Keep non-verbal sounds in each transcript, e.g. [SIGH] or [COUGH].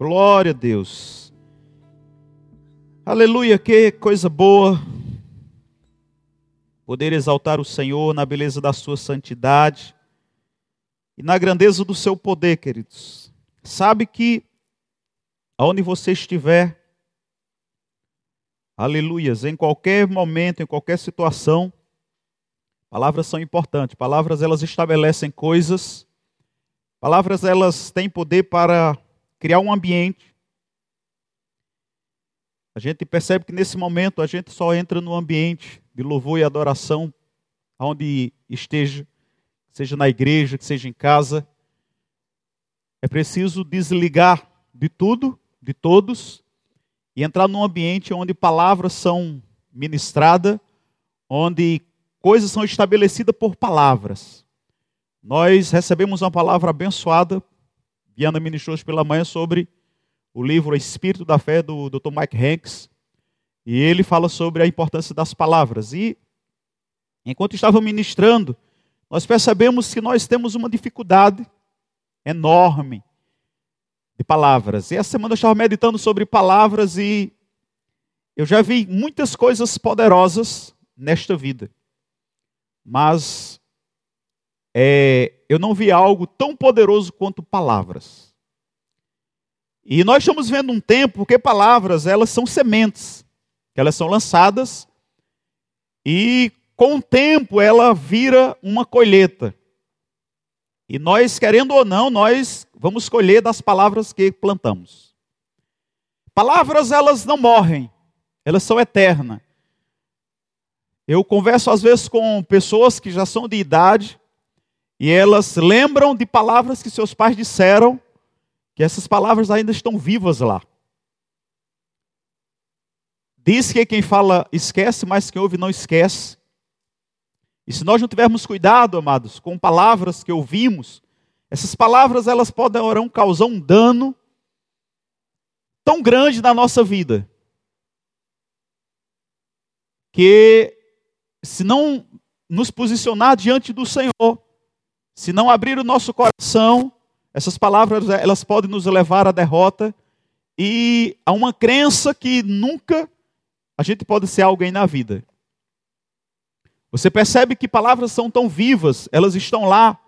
Glória a Deus. Aleluia, que coisa boa. Poder exaltar o Senhor na beleza da sua santidade e na grandeza do seu poder, queridos. Sabe que aonde você estiver, aleluias, em qualquer momento, em qualquer situação, palavras são importantes. Palavras elas estabelecem coisas. Palavras elas têm poder para criar um ambiente. A gente percebe que nesse momento a gente só entra no ambiente de louvor e adoração, onde esteja, seja na igreja, que seja em casa. É preciso desligar de tudo, de todos, e entrar num ambiente onde palavras são ministradas, onde coisas são estabelecidas por palavras. Nós recebemos uma palavra abençoada Viana ministrou hoje pela manhã sobre o livro Espírito da Fé do Dr. Mike Hanks. E ele fala sobre a importância das palavras. E enquanto estava ministrando, nós percebemos que nós temos uma dificuldade enorme de palavras. E essa semana eu estava meditando sobre palavras e eu já vi muitas coisas poderosas nesta vida. Mas é, eu não vi algo tão poderoso quanto palavras. E nós estamos vendo um tempo que palavras, elas são sementes, elas são lançadas e com o tempo ela vira uma colheita. E nós, querendo ou não, nós vamos colher das palavras que plantamos. Palavras, elas não morrem, elas são eternas. Eu converso às vezes com pessoas que já são de idade e elas lembram de palavras que seus pais disseram, que essas palavras ainda estão vivas lá. Diz que quem fala esquece, mas quem ouve não esquece. E se nós não tivermos cuidado, amados, com palavras que ouvimos, essas palavras elas poderão causar um dano tão grande na nossa vida que se não nos posicionar diante do Senhor, se não abrir o nosso coração, essas palavras elas podem nos levar à derrota e a uma crença que nunca a gente pode ser alguém na vida. Você percebe que palavras são tão vivas, elas estão lá,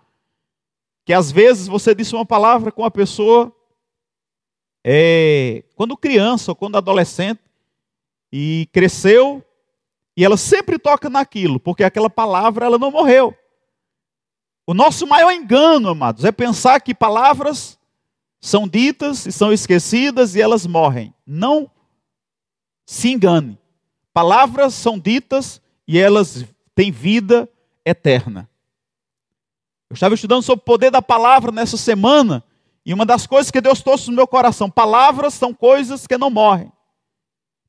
que às vezes você disse uma palavra com a pessoa é, quando criança ou quando adolescente e cresceu e ela sempre toca naquilo, porque aquela palavra ela não morreu. O nosso maior engano, amados, é pensar que palavras são ditas e são esquecidas e elas morrem. Não se engane. Palavras são ditas e elas têm vida eterna. Eu estava estudando sobre o poder da palavra nessa semana e uma das coisas que Deus trouxe no meu coração: palavras são coisas que não morrem.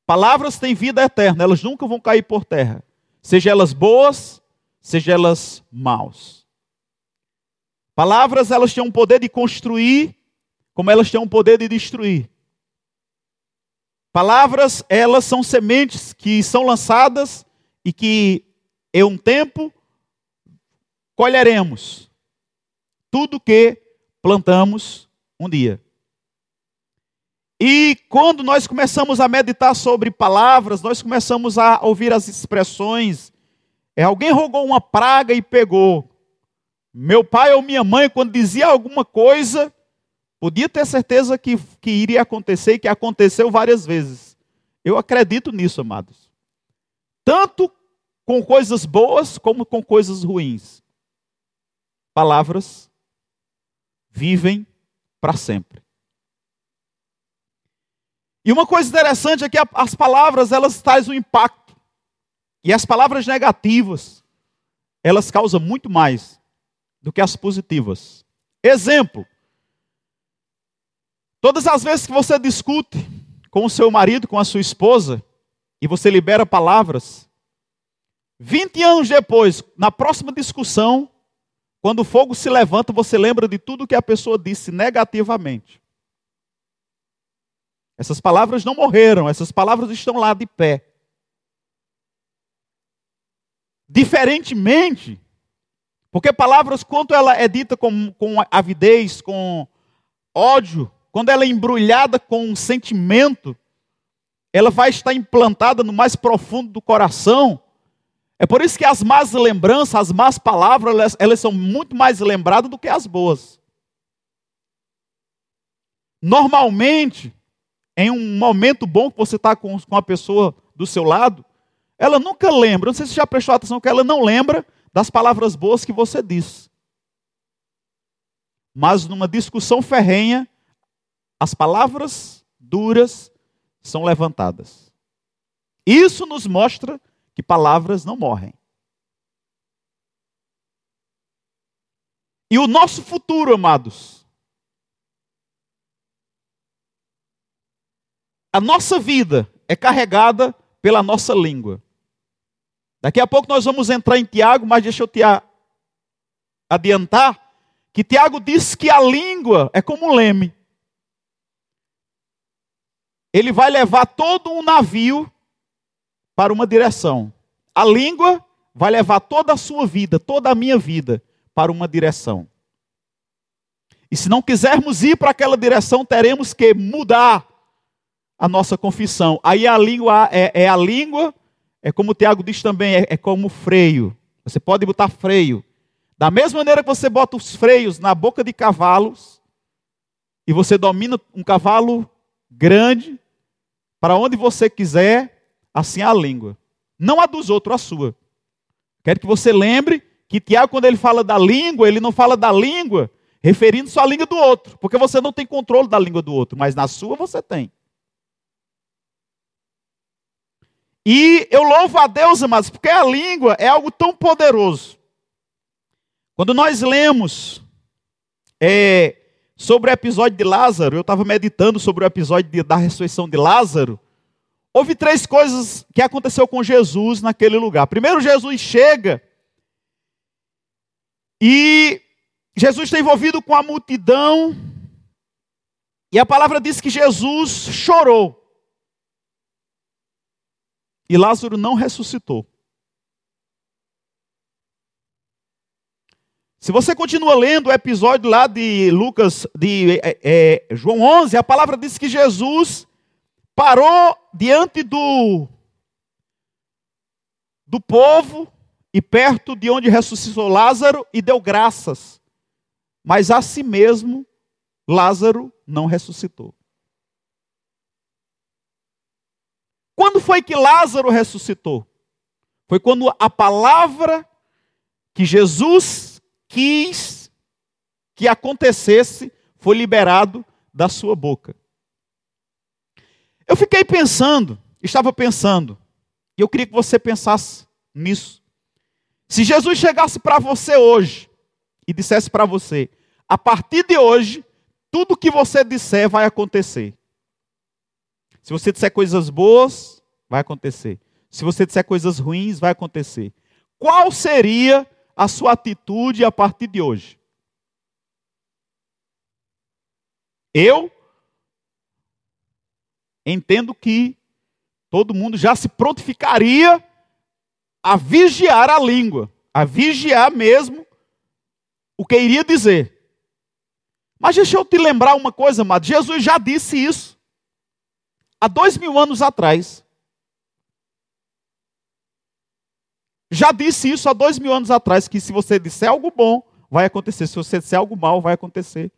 Palavras têm vida eterna, elas nunca vão cair por terra, seja elas boas, seja elas maus. Palavras, elas têm um poder de construir, como elas têm um poder de destruir. Palavras, elas são sementes que são lançadas e que, em um tempo, colheremos tudo que plantamos um dia. E quando nós começamos a meditar sobre palavras, nós começamos a ouvir as expressões. É, alguém rogou uma praga e pegou. Meu pai ou minha mãe, quando dizia alguma coisa, podia ter certeza que, que iria acontecer e que aconteceu várias vezes. Eu acredito nisso, amados. Tanto com coisas boas como com coisas ruins. Palavras vivem para sempre. E uma coisa interessante é que as palavras elas trazem um impacto. E as palavras negativas, elas causam muito mais do que as positivas. Exemplo: todas as vezes que você discute com o seu marido, com a sua esposa, e você libera palavras, 20 anos depois, na próxima discussão, quando o fogo se levanta, você lembra de tudo que a pessoa disse negativamente. Essas palavras não morreram, essas palavras estão lá de pé. Diferentemente porque palavras, quanto ela é dita com, com avidez, com ódio, quando ela é embrulhada com um sentimento, ela vai estar implantada no mais profundo do coração. É por isso que as más lembranças, as más palavras, elas, elas são muito mais lembradas do que as boas. Normalmente, em um momento bom que você está com, com a pessoa do seu lado, ela nunca lembra, não sei se você já prestou atenção que ela não lembra das palavras boas que você disse. Mas numa discussão ferrenha, as palavras duras são levantadas. Isso nos mostra que palavras não morrem. E o nosso futuro, amados, a nossa vida é carregada pela nossa língua. Daqui a pouco nós vamos entrar em Tiago, mas deixa eu te adiantar que Tiago diz que a língua é como leme. Ele vai levar todo um navio para uma direção. A língua vai levar toda a sua vida, toda a minha vida, para uma direção. E se não quisermos ir para aquela direção, teremos que mudar a nossa confissão. Aí a língua é, é a língua é como o Tiago diz também, é, é como freio. Você pode botar freio. Da mesma maneira que você bota os freios na boca de cavalos, e você domina um cavalo grande, para onde você quiser, assim é a língua. Não a dos outros, a sua. Quero que você lembre que Tiago, quando ele fala da língua, ele não fala da língua referindo-se à língua do outro, porque você não tem controle da língua do outro, mas na sua você tem. E eu louvo a Deus, amados, porque a língua é algo tão poderoso. Quando nós lemos é, sobre o episódio de Lázaro, eu estava meditando sobre o episódio de, da ressurreição de Lázaro. Houve três coisas que aconteceu com Jesus naquele lugar. Primeiro, Jesus chega e Jesus está envolvido com a multidão. E a palavra diz que Jesus chorou. E Lázaro não ressuscitou. Se você continua lendo o episódio lá de Lucas, de é, é, João 11, a palavra diz que Jesus parou diante do, do povo e perto de onde ressuscitou Lázaro e deu graças. Mas a si mesmo, Lázaro não ressuscitou. Quando foi que Lázaro ressuscitou? Foi quando a palavra que Jesus quis que acontecesse foi liberado da sua boca. Eu fiquei pensando, estava pensando, e eu queria que você pensasse nisso. Se Jesus chegasse para você hoje e dissesse para você: a partir de hoje, tudo que você disser vai acontecer. Se você disser coisas boas, vai acontecer. Se você disser coisas ruins, vai acontecer. Qual seria a sua atitude a partir de hoje? Eu entendo que todo mundo já se prontificaria a vigiar a língua, a vigiar mesmo o que iria dizer. Mas deixa eu te lembrar uma coisa, amado. Jesus já disse isso há dois mil anos atrás. Já disse isso há dois mil anos atrás, que se você disser algo bom, vai acontecer. Se você disser algo mal, vai acontecer.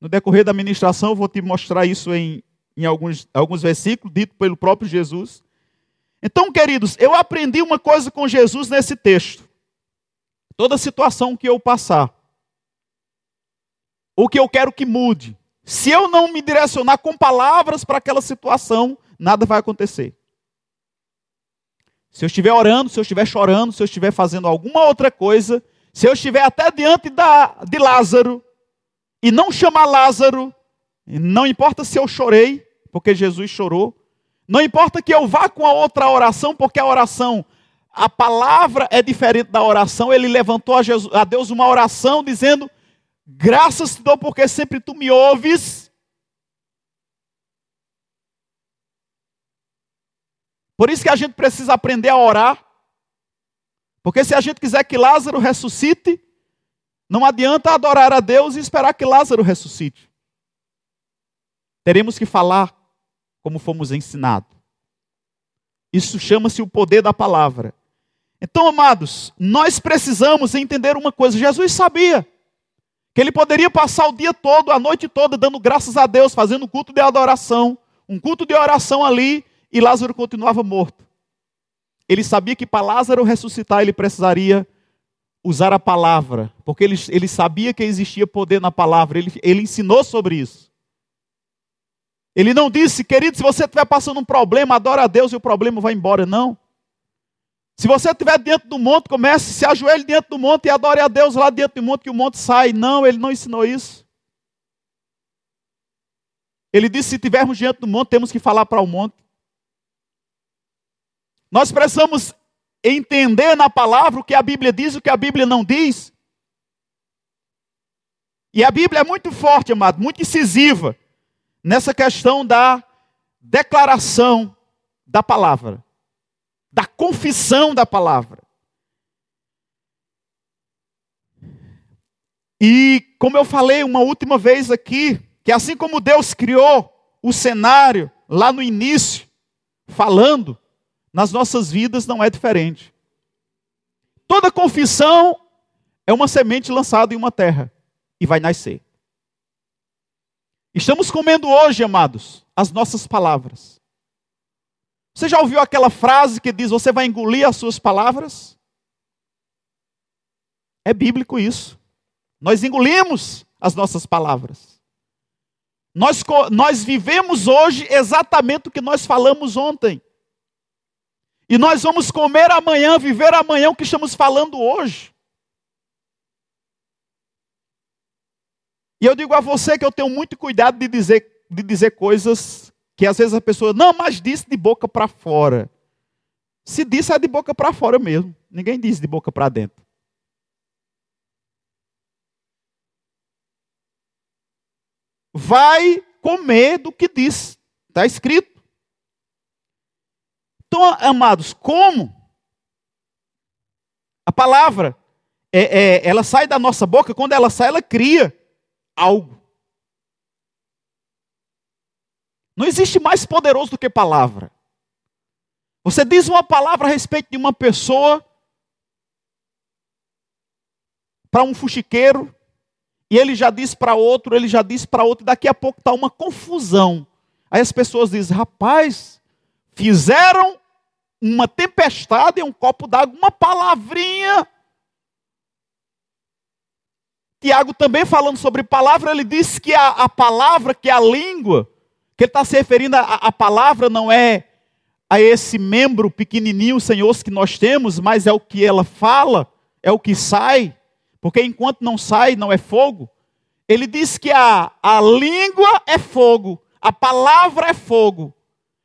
No decorrer da ministração, eu vou te mostrar isso em, em alguns, alguns versículos, dito pelo próprio Jesus. Então, queridos, eu aprendi uma coisa com Jesus nesse texto. Toda situação que eu passar, o que eu quero que mude, se eu não me direcionar com palavras para aquela situação, nada vai acontecer. Se eu estiver orando, se eu estiver chorando, se eu estiver fazendo alguma outra coisa, se eu estiver até diante da, de Lázaro e não chamar Lázaro, não importa se eu chorei, porque Jesus chorou, não importa que eu vá com a outra oração, porque a oração, a palavra é diferente da oração, ele levantou a, Jesus, a Deus uma oração dizendo: Graças te dou porque sempre tu me ouves. Por isso que a gente precisa aprender a orar. Porque se a gente quiser que Lázaro ressuscite, não adianta adorar a Deus e esperar que Lázaro ressuscite. teremos que falar como fomos ensinados. Isso chama-se o poder da palavra. Então, amados, nós precisamos entender uma coisa: Jesus sabia que ele poderia passar o dia todo, a noite toda, dando graças a Deus, fazendo culto de adoração, um culto de oração ali, e Lázaro continuava morto. Ele sabia que para Lázaro ressuscitar ele precisaria usar a palavra, porque ele, ele sabia que existia poder na palavra, ele, ele ensinou sobre isso. Ele não disse, querido, se você estiver passando um problema, adora a Deus e o problema vai embora. Não. Se você estiver dentro do monte, comece, se ajoelhe dentro do monte e adore a Deus lá dentro do monte, que o monte sai. Não, ele não ensinou isso. Ele disse: se estivermos diante do monte, temos que falar para o monte. Nós precisamos entender na palavra o que a Bíblia diz e o que a Bíblia não diz. E a Bíblia é muito forte, amado, muito incisiva nessa questão da declaração da palavra, da confissão da palavra. E como eu falei uma última vez aqui, que assim como Deus criou o cenário lá no início, falando, nas nossas vidas não é diferente. Toda confissão é uma semente lançada em uma terra e vai nascer. Estamos comendo hoje, amados, as nossas palavras. Você já ouviu aquela frase que diz: Você vai engolir as suas palavras? É bíblico isso. Nós engolimos as nossas palavras. Nós, nós vivemos hoje exatamente o que nós falamos ontem. E nós vamos comer amanhã, viver amanhã o que estamos falando hoje. E eu digo a você que eu tenho muito cuidado de dizer, de dizer coisas que às vezes a pessoa, não, mas disse de boca para fora. Se disse é de boca para fora mesmo. Ninguém diz de boca para dentro. Vai comer do que diz. Está escrito. Então, amados, como a palavra é, é, ela sai da nossa boca, quando ela sai, ela cria algo. Não existe mais poderoso do que palavra. Você diz uma palavra a respeito de uma pessoa para um fuxiqueiro, e ele já diz para outro, ele já diz para outro, daqui a pouco está uma confusão. Aí as pessoas dizem: rapaz, Fizeram uma tempestade em um copo d'água, uma palavrinha. Tiago também falando sobre palavra, ele disse que a, a palavra, que a língua, que ele está se referindo a, a palavra não é a esse membro pequenininho, Senhor, que nós temos, mas é o que ela fala, é o que sai, porque enquanto não sai, não é fogo. Ele diz que a, a língua é fogo, a palavra é fogo.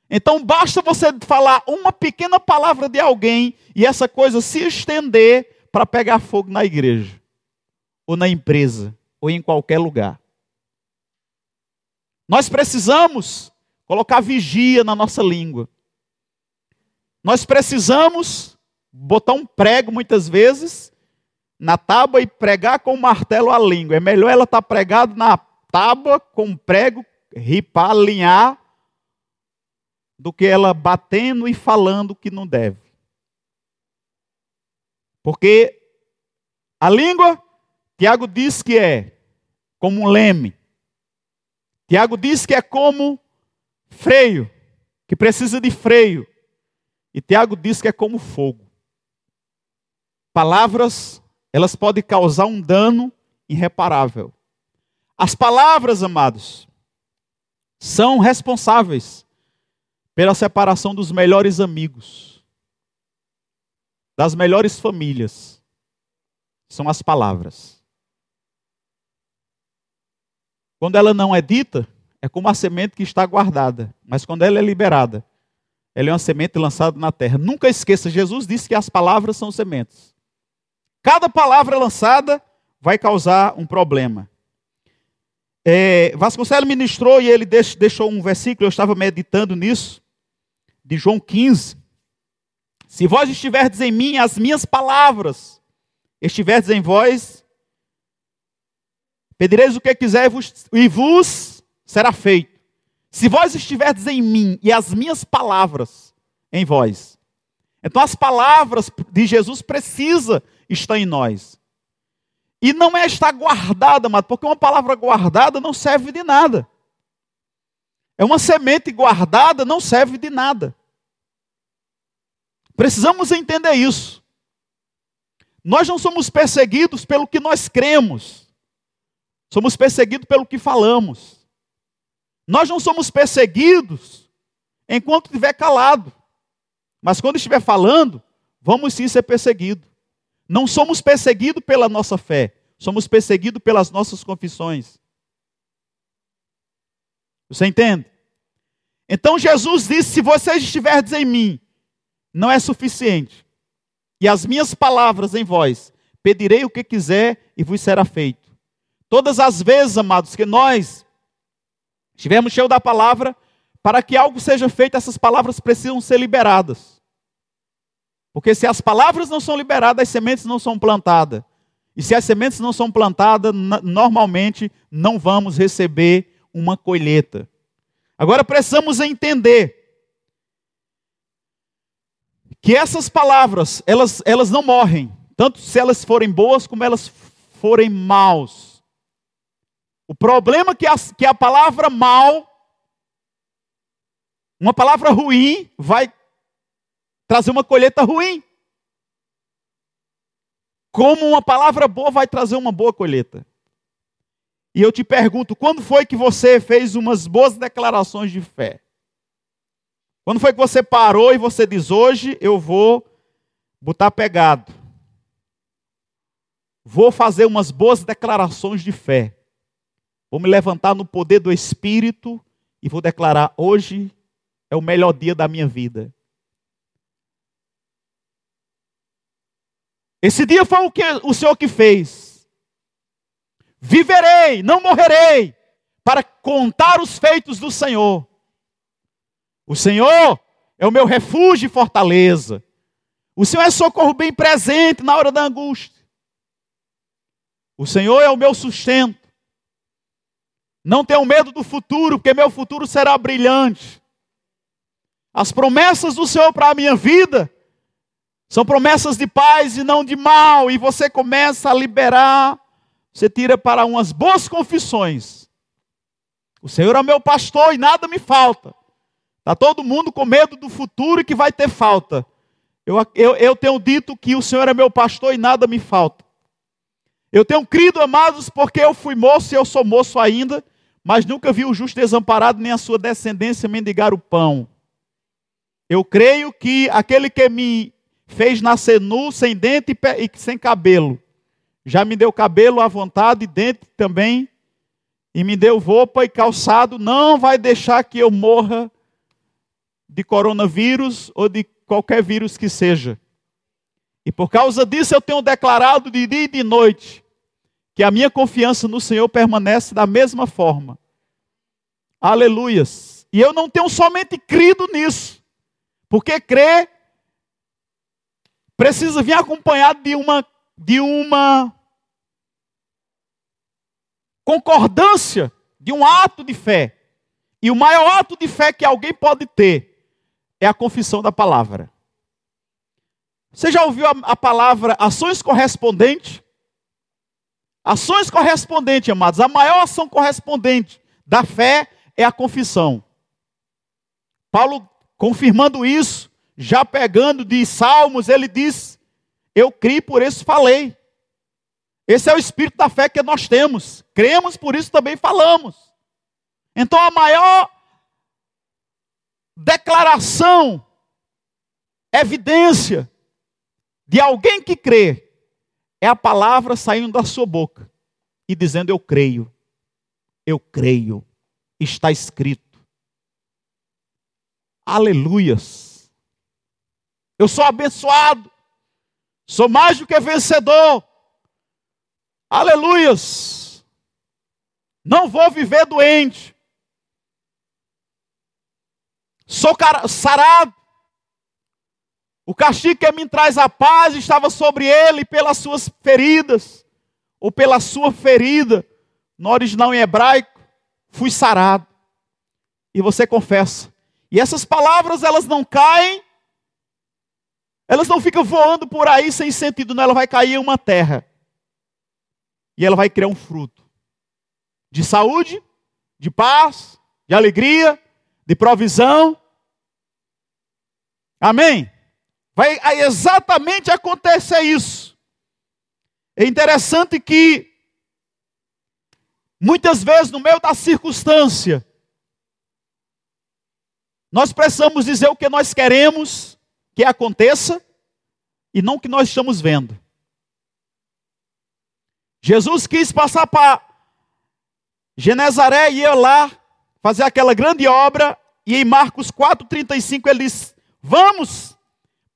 Então basta você falar uma pequena palavra de alguém e essa coisa se estender para pegar fogo na igreja, ou na empresa, ou em qualquer lugar. Nós precisamos colocar vigia na nossa língua. Nós precisamos botar um prego muitas vezes na tábua e pregar com o martelo a língua. É melhor ela estar tá pregada na tábua com um prego, ripar, alinhar, do que ela batendo e falando que não deve. Porque a língua, Tiago diz que é como um leme. Tiago diz que é como freio, que precisa de freio. E Tiago diz que é como fogo. Palavras, elas podem causar um dano irreparável. As palavras, amados, são responsáveis pela separação dos melhores amigos, das melhores famílias, são as palavras. Quando ela não é dita, é como a semente que está guardada, mas quando ela é liberada, ela é uma semente lançada na terra. Nunca esqueça, Jesus disse que as palavras são sementes. Cada palavra lançada vai causar um problema. É, Vasconcelos ministrou e ele deixou um versículo, eu estava meditando nisso, de João 15. Se vós estiverdes em mim, as minhas palavras estiverdes em vós, pedireis o que quiser e vos será feito. Se vós estiverdes em mim e as minhas palavras em vós. Então as palavras de Jesus precisa estar em nós. E não é estar guardada, amado, porque uma palavra guardada não serve de nada. É uma semente guardada, não serve de nada. Precisamos entender isso. Nós não somos perseguidos pelo que nós cremos, somos perseguidos pelo que falamos. Nós não somos perseguidos enquanto estiver calado, mas quando estiver falando, vamos sim ser perseguidos. Não somos perseguidos pela nossa fé, somos perseguidos pelas nossas confissões. Você entende? Então Jesus disse: Se vocês estiverdes em mim, não é suficiente. E as minhas palavras em vós, pedirei o que quiser e vos será feito. Todas as vezes, amados, que nós estivermos cheios da palavra, para que algo seja feito, essas palavras precisam ser liberadas. Porque se as palavras não são liberadas, as sementes não são plantadas. E se as sementes não são plantadas, normalmente não vamos receber uma colheita. Agora precisamos entender que essas palavras, elas, elas não morrem, tanto se elas forem boas como elas forem maus. O problema é que a, que a palavra mal, uma palavra ruim, vai trazer uma colheita ruim. Como uma palavra boa vai trazer uma boa colheita. E eu te pergunto, quando foi que você fez umas boas declarações de fé? Quando foi que você parou e você diz: hoje eu vou botar pegado? Vou fazer umas boas declarações de fé. Vou me levantar no poder do Espírito e vou declarar: hoje é o melhor dia da minha vida. Esse dia foi o que o Senhor que fez. Viverei, não morrerei, para contar os feitos do Senhor. O Senhor é o meu refúgio e fortaleza. O Senhor é socorro bem presente na hora da angústia. O Senhor é o meu sustento. Não tenho medo do futuro, porque meu futuro será brilhante. As promessas do Senhor para a minha vida são promessas de paz e não de mal, e você começa a liberar, você tira para umas boas confissões. O Senhor é meu pastor e nada me falta. Está todo mundo com medo do futuro e que vai ter falta. Eu, eu, eu tenho dito que o Senhor é meu pastor e nada me falta. Eu tenho crido, amados, porque eu fui moço e eu sou moço ainda, mas nunca vi o justo desamparado nem a sua descendência mendigar o pão. Eu creio que aquele que me fez nascer nu, sem dente e sem cabelo. Já me deu cabelo à vontade, dente também, e me deu roupa e calçado. Não vai deixar que eu morra de coronavírus ou de qualquer vírus que seja. E por causa disso eu tenho declarado de dia e de noite que a minha confiança no Senhor permanece da mesma forma. Aleluias. E eu não tenho somente crido nisso, porque crer precisa vir acompanhado de uma, de uma concordância, de um ato de fé. E o maior ato de fé que alguém pode ter é a confissão da palavra. Você já ouviu a, a palavra ações correspondentes? Ações correspondentes, amados. A maior ação correspondente da fé é a confissão. Paulo, confirmando isso, já pegando de Salmos, ele diz: Eu criei, por isso falei. Esse é o espírito da fé que nós temos. Cremos, por isso também falamos. Então a maior declaração, evidência de alguém que crê, é a palavra saindo da sua boca e dizendo: Eu creio, eu creio, está escrito. Aleluias. Eu sou abençoado. Sou mais do que vencedor. Aleluias. Não vou viver doente. Sou sarado. O castigo que me traz a paz estava sobre ele pelas suas feridas, ou pela sua ferida, no original em hebraico, fui sarado. e você confessa. E essas palavras, elas não caem, elas não ficam voando por aí sem sentido, não. Ela vai cair em uma terra. E ela vai criar um fruto de saúde, de paz, de alegria, de provisão. Amém? Vai exatamente acontecer isso. É interessante que muitas vezes no meio da circunstância nós precisamos dizer o que nós queremos que aconteça e não o que nós estamos vendo. Jesus quis passar para Genezaré e ia lá fazer aquela grande obra e em Marcos 4:35 ele diz: "Vamos,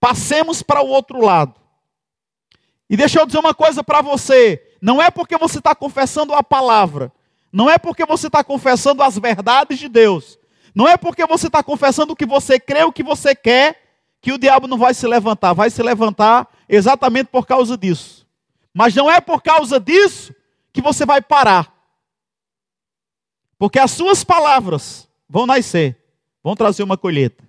passemos para o outro lado". E deixa eu dizer uma coisa para você: não é porque você está confessando a palavra, não é porque você está confessando as verdades de Deus, não é porque você está confessando o que você crê, o que você quer, que o diabo não vai se levantar. Vai se levantar exatamente por causa disso. Mas não é por causa disso que você vai parar. Porque as suas palavras vão nascer, vão trazer uma colheita.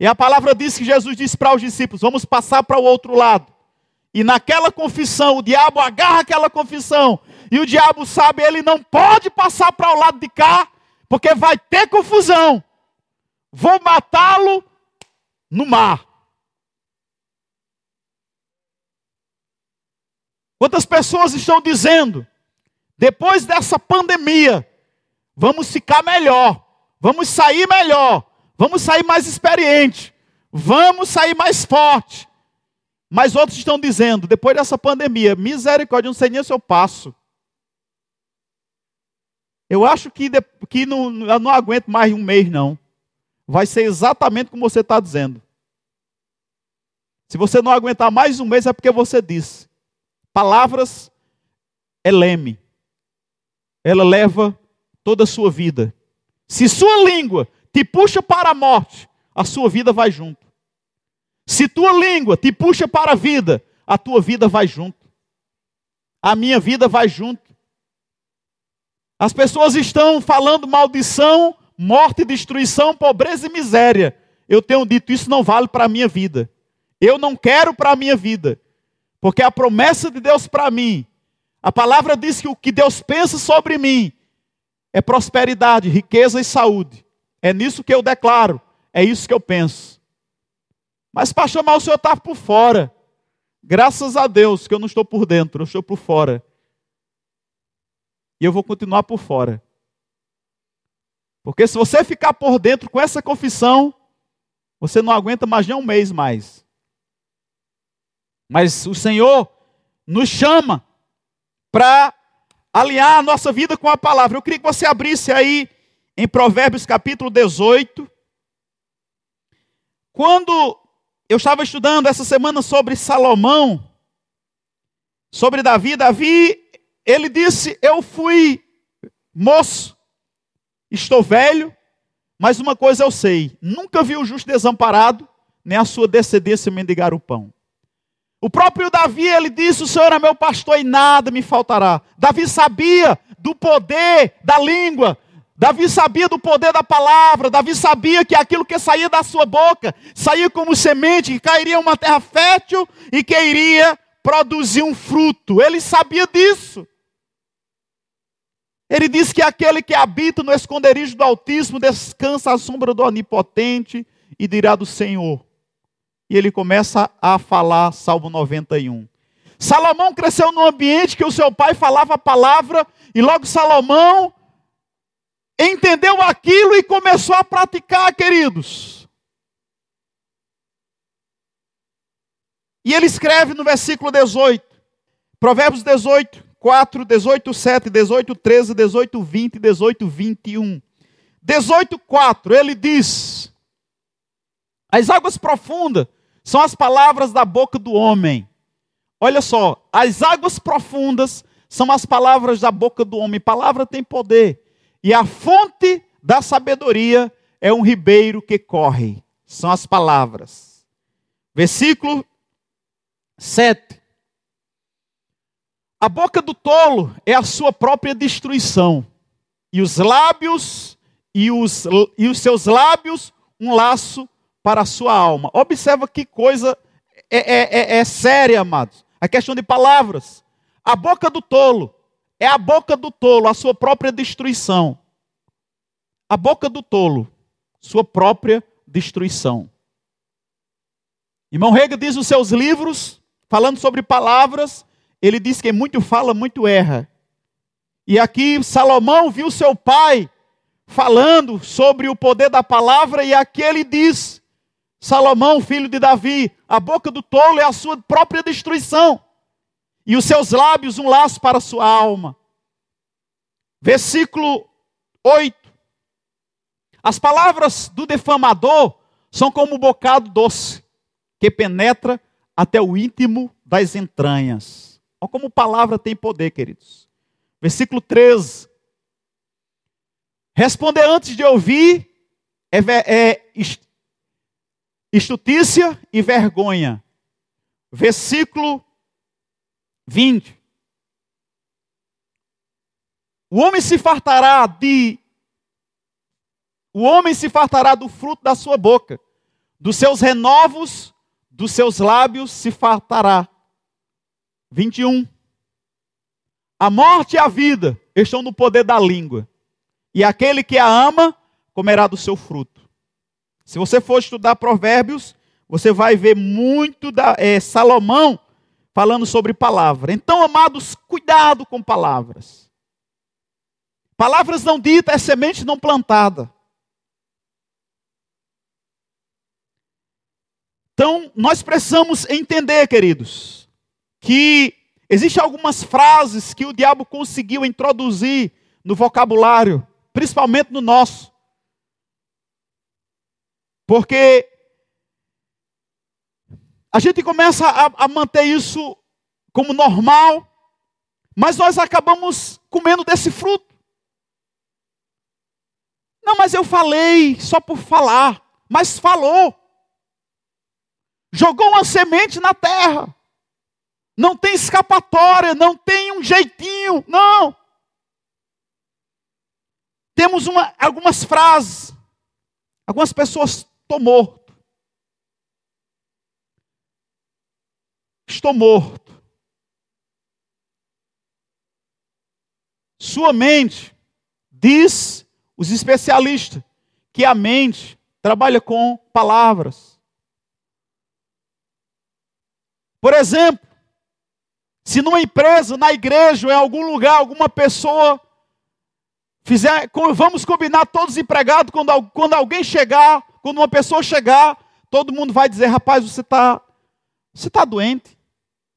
E a palavra diz que Jesus disse para os discípulos: vamos passar para o outro lado. E naquela confissão, o diabo agarra aquela confissão. E o diabo sabe, ele não pode passar para o lado de cá, porque vai ter confusão. Vou matá-lo no mar. Quantas pessoas estão dizendo, depois dessa pandemia, vamos ficar melhor, vamos sair melhor, vamos sair mais experiente, vamos sair mais forte. Mas outros estão dizendo, depois dessa pandemia, misericórdia, não sei nem se eu passo. Eu acho que, que não, eu não aguento mais um mês, não. Vai ser exatamente como você está dizendo. Se você não aguentar mais um mês, é porque você disse. Palavras é leme. Ela leva toda a sua vida. Se sua língua te puxa para a morte, a sua vida vai junto. Se tua língua te puxa para a vida, a tua vida vai junto. A minha vida vai junto. As pessoas estão falando maldição, morte, destruição, pobreza e miséria. Eu tenho dito, isso não vale para a minha vida. Eu não quero para a minha vida. Porque a promessa de Deus para mim, a palavra diz que o que Deus pensa sobre mim é prosperidade, riqueza e saúde. É nisso que eu declaro, é isso que eu penso. Mas, pastor, mas o senhor está por fora. Graças a Deus que eu não estou por dentro, eu estou por fora. E eu vou continuar por fora. Porque se você ficar por dentro com essa confissão, você não aguenta mais nem um mês mais. Mas o Senhor nos chama para alinhar a nossa vida com a palavra. Eu queria que você abrisse aí em Provérbios capítulo 18. Quando eu estava estudando essa semana sobre Salomão, sobre Davi, Davi ele disse: Eu fui moço, estou velho, mas uma coisa eu sei: nunca vi o justo desamparado, nem a sua descendência mendigar o pão. O próprio Davi, ele disse: O Senhor é meu pastor e nada me faltará. Davi sabia do poder da língua, Davi sabia do poder da palavra, Davi sabia que aquilo que saía da sua boca saía como semente, que cairia em uma terra fértil e que iria produzir um fruto. Ele sabia disso. Ele diz que aquele que habita no esconderijo do Altíssimo descansa à sombra do Onipotente e dirá do Senhor. E ele começa a falar, Salmo 91. Salomão cresceu num ambiente que o seu pai falava a palavra, e logo Salomão entendeu aquilo e começou a praticar, queridos. E ele escreve no versículo 18, Provérbios 18: 4, 18, 7, 18, 13, 18, 20, 18, 21. 18, 4, ele diz: As águas profundas são as palavras da boca do homem. Olha só, as águas profundas são as palavras da boca do homem. Palavra tem poder. E a fonte da sabedoria é um ribeiro que corre. São as palavras. Versículo 7. A boca do tolo é a sua própria destruição, e os lábios e os, e os seus lábios um laço para a sua alma. Observa que coisa é, é, é, é séria, amados. A questão de palavras. A boca do tolo é a boca do tolo, a sua própria destruição. A boca do tolo, sua própria destruição. Irmão Rega diz nos seus livros, falando sobre palavras, ele diz que muito fala, muito erra. E aqui Salomão viu seu pai falando sobre o poder da palavra, e aqui ele diz: Salomão, filho de Davi, a boca do tolo é a sua própria destruição, e os seus lábios um laço para a sua alma. Versículo 8. As palavras do defamador são como um bocado doce, que penetra até o íntimo das entranhas. Olha como palavra tem poder, queridos. Versículo 13. Responder antes de ouvir é, é estutícia e vergonha. Versículo 20. O homem se fartará de o homem se fartará do fruto da sua boca, dos seus renovos, dos seus lábios se fartará. 21. A morte e a vida estão no poder da língua, e aquele que a ama comerá do seu fruto. Se você for estudar Provérbios, você vai ver muito da é, Salomão falando sobre palavra. Então, amados, cuidado com palavras. Palavras não ditas é semente não plantada. Então, nós precisamos entender, queridos, que existem algumas frases que o diabo conseguiu introduzir no vocabulário, principalmente no nosso. Porque a gente começa a, a manter isso como normal, mas nós acabamos comendo desse fruto. Não, mas eu falei só por falar, mas falou. Jogou uma semente na terra. Não tem escapatória, não tem um jeitinho, não. Temos uma, algumas frases. Algumas pessoas Estou morto. Estou morto. Sua mente, diz os especialistas, que a mente trabalha com palavras. Por exemplo, se numa empresa, na igreja, ou em algum lugar, alguma pessoa fizer, vamos combinar todos empregados, quando, quando alguém chegar quando uma pessoa chegar, todo mundo vai dizer: rapaz, você está você tá doente.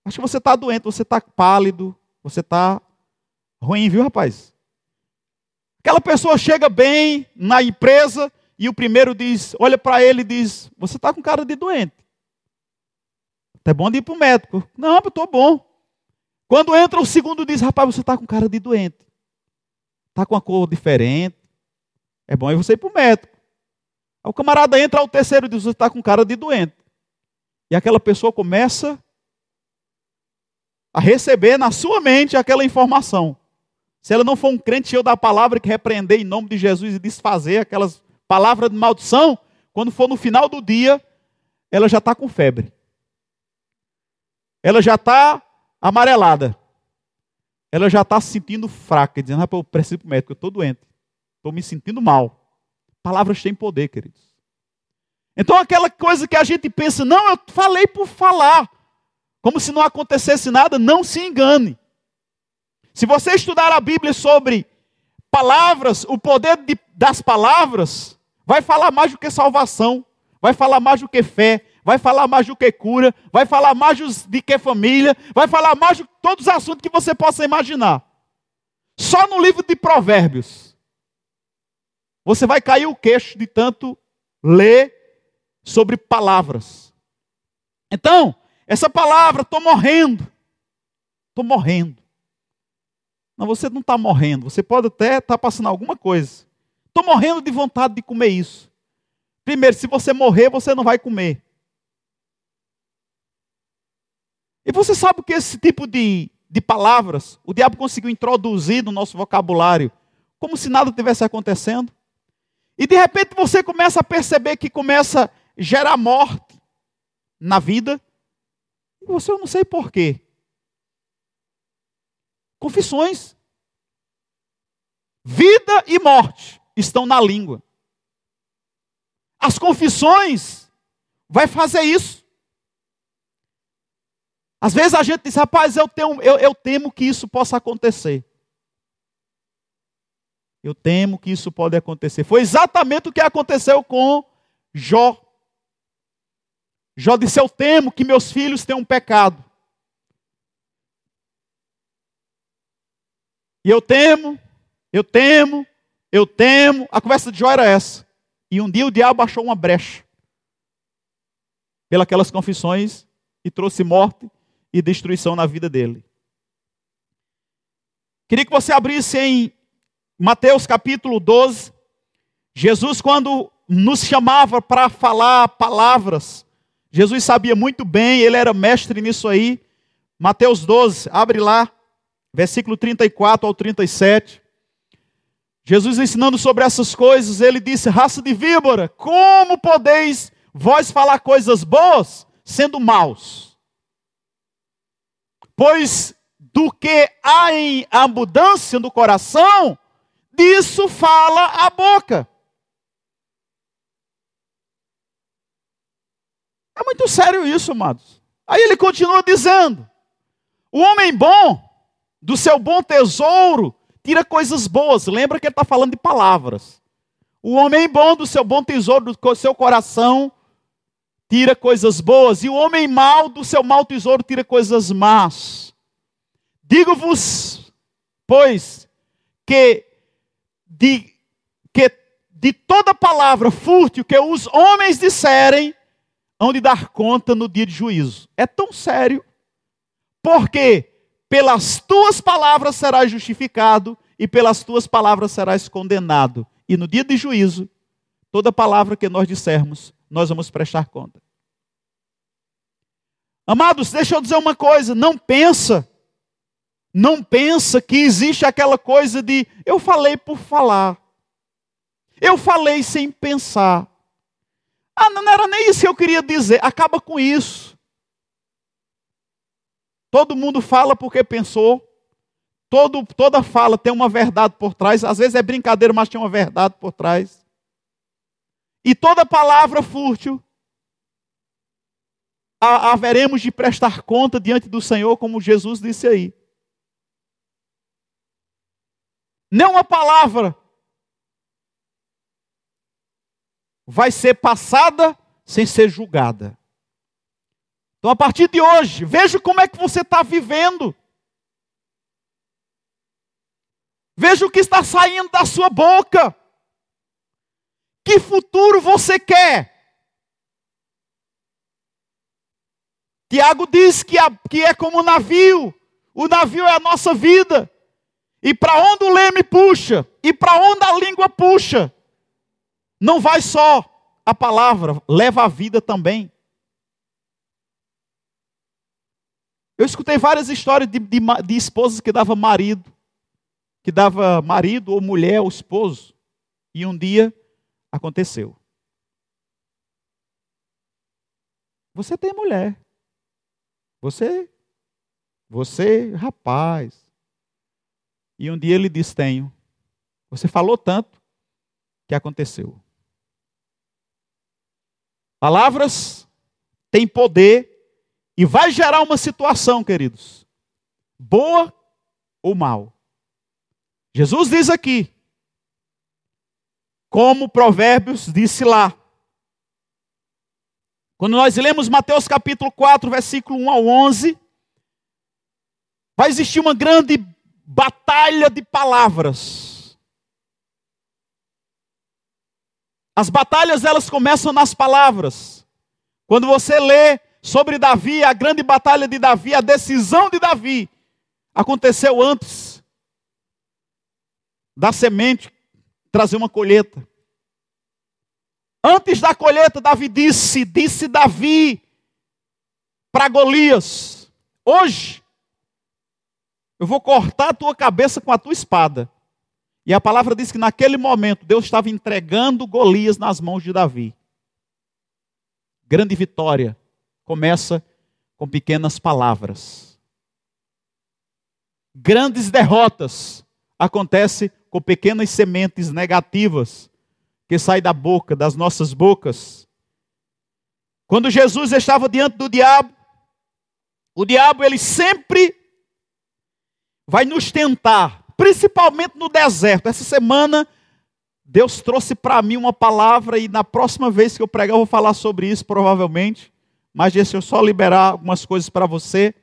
Acho que você está doente, você está pálido, você está ruim, viu, rapaz? Aquela pessoa chega bem na empresa e o primeiro diz, olha para ele e diz: Você está com cara de doente. É bom de ir para o médico. Não, eu estou bom. Quando entra o segundo, diz: Rapaz, você está com cara de doente. Está com uma cor diferente. É bom você ir para o médico. Aí o camarada entra ao terceiro e diz: Você está com cara de doente. E aquela pessoa começa a receber na sua mente aquela informação. Se ela não for um crente cheio da palavra que repreender em nome de Jesus e desfazer aquelas palavras de maldição, quando for no final do dia, ela já está com febre. Ela já está amarelada. Ela já está se sentindo fraca, dizendo: Rapaz, eu preciso para o médico, eu estou doente. Estou me sentindo mal. Palavras têm poder, queridos. Então, aquela coisa que a gente pensa, não, eu falei por falar, como se não acontecesse nada, não se engane. Se você estudar a Bíblia sobre palavras, o poder de, das palavras, vai falar mais do que salvação, vai falar mais do que fé, vai falar mais do que cura, vai falar mais do que família, vai falar mais de todos os assuntos que você possa imaginar. Só no livro de Provérbios você vai cair o queixo de tanto ler sobre palavras. Então, essa palavra, estou morrendo. Estou morrendo. Não, você não está morrendo. Você pode até estar tá passando alguma coisa. Estou morrendo de vontade de comer isso. Primeiro, se você morrer, você não vai comer. E você sabe que esse tipo de, de palavras o diabo conseguiu introduzir no nosso vocabulário como se nada tivesse acontecendo? E de repente você começa a perceber que começa a gerar morte na vida. Você eu não sei porquê. Confissões. Vida e morte estão na língua. As confissões vai fazer isso. Às vezes a gente diz, rapaz, eu, tenho, eu, eu temo que isso possa acontecer. Eu temo que isso pode acontecer. Foi exatamente o que aconteceu com Jó. Jó disse: Eu temo que meus filhos tenham pecado. E eu temo, eu temo, eu temo. A conversa de Jó era essa. E um dia o diabo achou uma brecha pelas confissões e trouxe morte e destruição na vida dele. Queria que você abrisse em Mateus capítulo 12. Jesus, quando nos chamava para falar palavras, Jesus sabia muito bem, ele era mestre nisso aí. Mateus 12, abre lá, versículo 34 ao 37. Jesus ensinando sobre essas coisas, ele disse: Raça de víbora, como podeis vós falar coisas boas sendo maus? Pois do que há em abundância no coração, disso fala a boca. É muito sério isso, amados. Aí ele continua dizendo: o homem bom, do seu bom tesouro, tira coisas boas. Lembra que ele está falando de palavras. O homem bom, do seu bom tesouro, do seu coração, tira coisas boas, e o homem mau do seu mau tesouro tira coisas más. Digo-vos, pois, que de, que de toda palavra fútil que os homens disserem, hão de dar conta no dia de juízo. É tão sério, porque pelas tuas palavras serás justificado, e pelas tuas palavras serás condenado. E no dia de juízo, toda palavra que nós dissermos nós vamos prestar conta. Amados, deixa eu dizer uma coisa, não pensa, não pensa que existe aquela coisa de eu falei por falar. Eu falei sem pensar. Ah, não era nem isso que eu queria dizer. Acaba com isso. Todo mundo fala porque pensou. Todo, toda fala tem uma verdade por trás. Às vezes é brincadeira, mas tem uma verdade por trás. E toda palavra fútil, haveremos de prestar conta diante do Senhor, como Jesus disse aí. Não uma palavra vai ser passada sem ser julgada. Então, a partir de hoje, veja como é que você está vivendo. Veja o que está saindo da sua boca. Que futuro você quer? Tiago diz que, a, que é como um navio. O navio é a nossa vida. E para onde o leme puxa, e para onde a língua puxa, não vai só a palavra, leva a vida também. Eu escutei várias histórias de, de, de esposas que dava marido, que dava marido ou mulher ao esposo, e um dia aconteceu. Você tem mulher. Você, você, rapaz. E um dia ele disse: Tenho. Você falou tanto que aconteceu. Palavras têm poder e vai gerar uma situação, queridos, boa ou mal. Jesus diz aqui, como Provérbios disse lá. Quando nós lemos Mateus capítulo 4, versículo 1 ao 11, vai existir uma grande batalha de palavras. As batalhas elas começam nas palavras. Quando você lê sobre Davi, a grande batalha de Davi, a decisão de Davi, aconteceu antes da semente trazer uma colheita. Antes da colheita, Davi disse: Disse Davi para Golias: Hoje eu vou cortar a tua cabeça com a tua espada. E a palavra diz que naquele momento Deus estava entregando Golias nas mãos de Davi. Grande vitória começa com pequenas palavras. Grandes derrotas acontecem com pequenas sementes negativas que saem da boca, das nossas bocas. Quando Jesus estava diante do diabo, o diabo ele sempre vai nos tentar, principalmente no deserto. Essa semana Deus trouxe para mim uma palavra e na próxima vez que eu pregar eu vou falar sobre isso provavelmente. Mas deixa eu só liberar algumas coisas para você.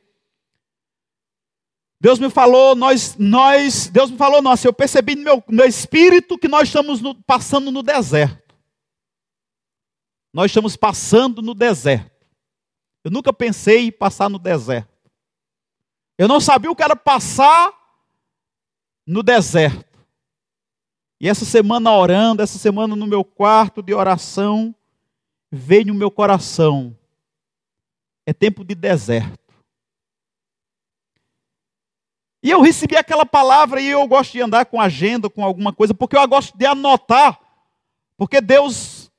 Deus me falou, nós, nós, Deus me falou, nossa, eu percebi no meu, meu espírito que nós estamos no, passando no deserto. Nós estamos passando no deserto. Eu nunca pensei em passar no deserto. Eu não sabia o que era passar no deserto. E essa semana orando, essa semana no meu quarto de oração, veio no meu coração. É tempo de deserto. E eu recebi aquela palavra e eu gosto de andar com agenda, com alguma coisa, porque eu gosto de anotar. Porque Deus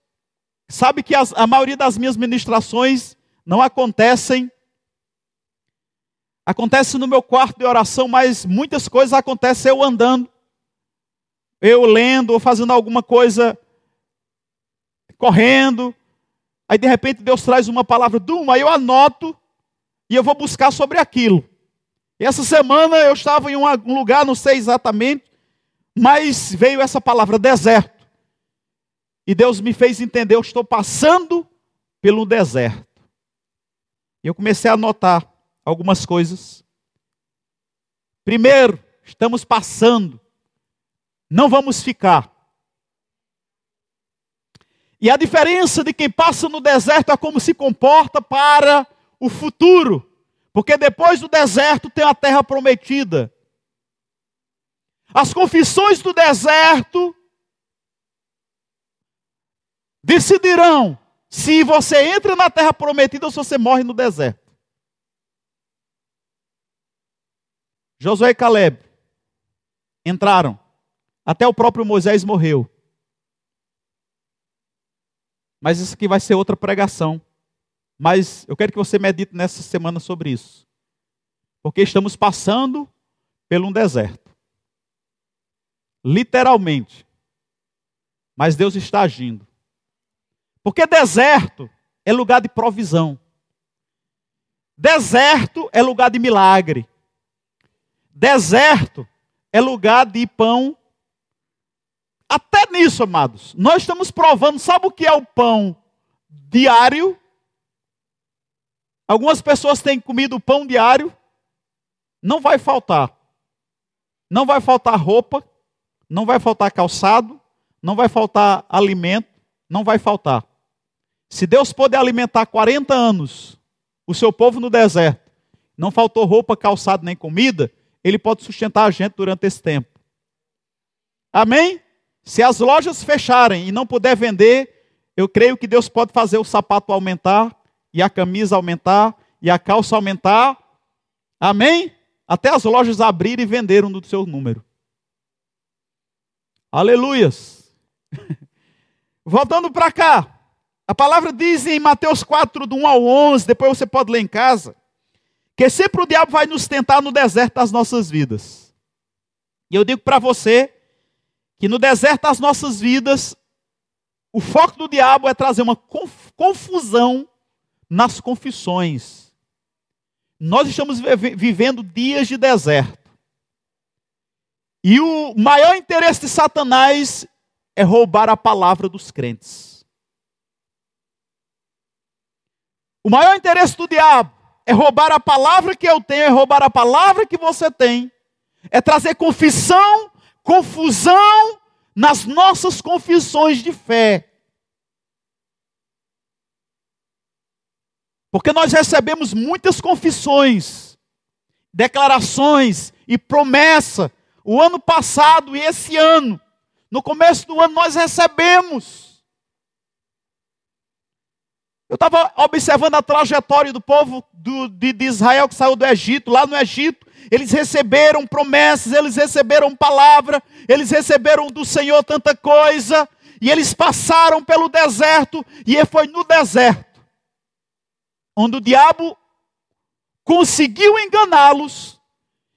sabe que as, a maioria das minhas ministrações não acontecem. Acontece no meu quarto de oração, mas muitas coisas acontecem eu andando eu lendo ou fazendo alguma coisa, correndo. Aí de repente Deus traz uma palavra, Duma, aí eu anoto e eu vou buscar sobre aquilo. E essa semana eu estava em um lugar, não sei exatamente, mas veio essa palavra deserto. E Deus me fez entender, eu estou passando pelo deserto. E eu comecei a anotar algumas coisas. Primeiro, estamos passando não vamos ficar. E a diferença de quem passa no deserto é como se comporta para o futuro. Porque depois do deserto tem a terra prometida. As confissões do deserto decidirão se você entra na terra prometida ou se você morre no deserto. Josué e Caleb entraram. Até o próprio Moisés morreu. Mas isso aqui vai ser outra pregação. Mas eu quero que você medite nessa semana sobre isso. Porque estamos passando por um deserto. Literalmente. Mas Deus está agindo. Porque deserto é lugar de provisão. Deserto é lugar de milagre. Deserto é lugar de pão até nisso, amados, nós estamos provando, sabe o que é o pão diário? Algumas pessoas têm comido pão diário, não vai faltar. Não vai faltar roupa, não vai faltar calçado, não vai faltar alimento, não vai faltar. Se Deus pôde alimentar 40 anos o seu povo no deserto, não faltou roupa, calçado nem comida, ele pode sustentar a gente durante esse tempo. Amém? Se as lojas fecharem e não puder vender, eu creio que Deus pode fazer o sapato aumentar, e a camisa aumentar, e a calça aumentar. Amém? Até as lojas abrirem e venderam no seu número. Aleluias. [LAUGHS] Voltando para cá. A palavra diz em Mateus 4, do 1 ao 11, depois você pode ler em casa, que sempre o diabo vai nos tentar no deserto das nossas vidas. E eu digo para você que no deserto das nossas vidas, o foco do diabo é trazer uma confusão nas confissões. Nós estamos vivendo dias de deserto. E o maior interesse de Satanás é roubar a palavra dos crentes. O maior interesse do diabo é roubar a palavra que eu tenho, é roubar a palavra que você tem, é trazer confissão confusão nas nossas confissões de fé. Porque nós recebemos muitas confissões, declarações e promessa. O ano passado e esse ano, no começo do ano, nós recebemos. Eu estava observando a trajetória do povo do, de, de Israel que saiu do Egito. Lá no Egito, eles receberam promessas, eles receberam palavra, eles receberam do Senhor tanta coisa. E eles passaram pelo deserto, e foi no deserto onde o diabo conseguiu enganá-los,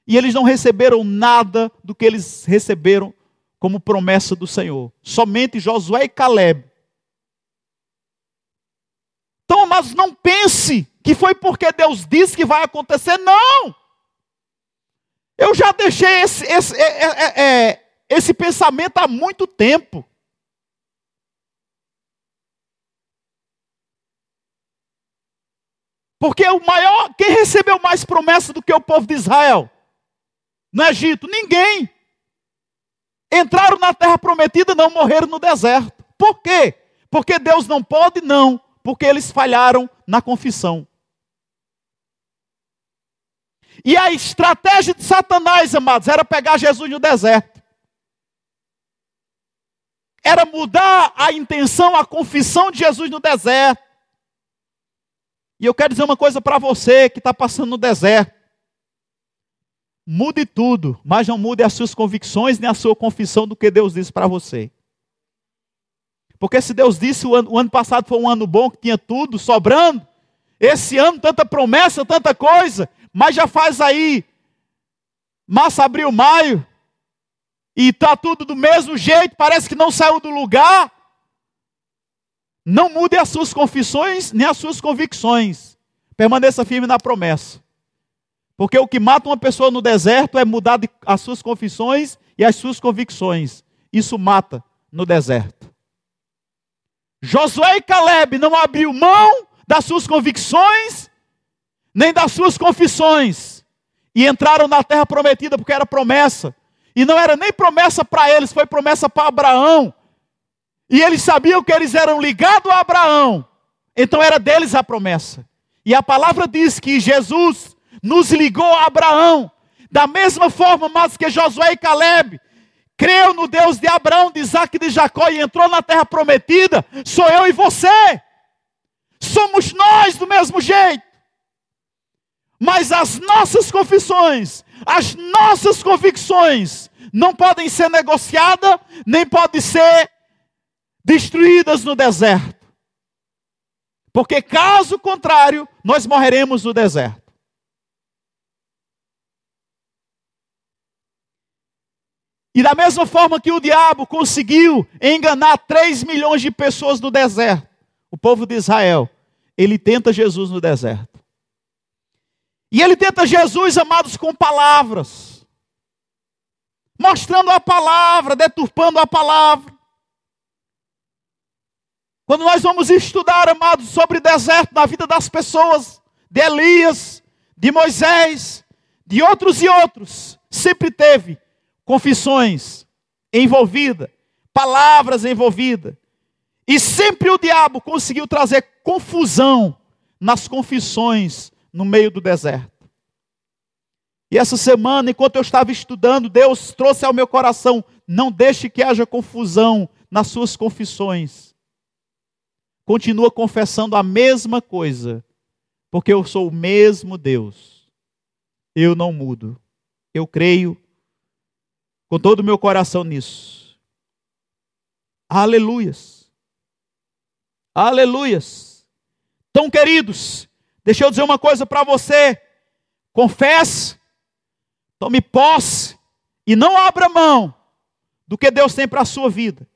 e eles não receberam nada do que eles receberam como promessa do Senhor. Somente Josué e Caleb. Então, mas não pense que foi porque Deus disse que vai acontecer, não! Eu já deixei esse, esse, é, é, é, esse pensamento há muito tempo. Porque o maior, quem recebeu mais promessa do que o povo de Israel? No Egito, ninguém. Entraram na terra prometida, não morreram no deserto. Por quê? Porque Deus não pode? Não. Porque eles falharam na confissão. E a estratégia de Satanás, amados, era pegar Jesus no deserto. Era mudar a intenção, a confissão de Jesus no deserto. E eu quero dizer uma coisa para você que está passando no deserto. Mude tudo, mas não mude as suas convicções nem a sua confissão do que Deus disse para você. Porque se Deus disse o ano, o ano, passado foi um ano bom, que tinha tudo sobrando, esse ano tanta promessa, tanta coisa, mas já faz aí março, abril, maio, e está tudo do mesmo jeito, parece que não saiu do lugar. Não mude as suas confissões nem as suas convicções. Permaneça firme na promessa. Porque o que mata uma pessoa no deserto é mudar as suas confissões e as suas convicções. Isso mata no deserto. Josué e Caleb não abriu mão das suas convicções, nem das suas confissões. E entraram na terra prometida porque era promessa. E não era nem promessa para eles, foi promessa para Abraão. E eles sabiam que eles eram ligados a Abraão. Então era deles a promessa. E a palavra diz que Jesus nos ligou a Abraão. Da mesma forma, mas que Josué e Caleb creu no Deus de Abraão, de Isaac e de Jacó e entrou na terra prometida, sou eu e você. Somos nós do mesmo jeito. Mas as nossas confissões, as nossas convicções não podem ser negociadas, nem podem ser destruídas no deserto. Porque caso contrário, nós morreremos no deserto. E da mesma forma que o diabo conseguiu enganar 3 milhões de pessoas no deserto, o povo de Israel, ele tenta Jesus no deserto. E ele tenta Jesus, amados, com palavras, mostrando a palavra, deturpando a palavra. Quando nós vamos estudar, amados, sobre deserto na vida das pessoas, de Elias, de Moisés, de outros e outros, sempre teve confissões envolvidas, palavras envolvidas. E sempre o diabo conseguiu trazer confusão nas confissões no meio do deserto. E essa semana, enquanto eu estava estudando, Deus trouxe ao meu coração: não deixe que haja confusão nas suas confissões continua confessando a mesma coisa, porque eu sou o mesmo Deus. Eu não mudo. Eu creio com todo o meu coração nisso. Aleluias. Aleluias. Então, queridos, deixa eu dizer uma coisa para você. Confesse, tome posse e não abra mão do que Deus tem para a sua vida.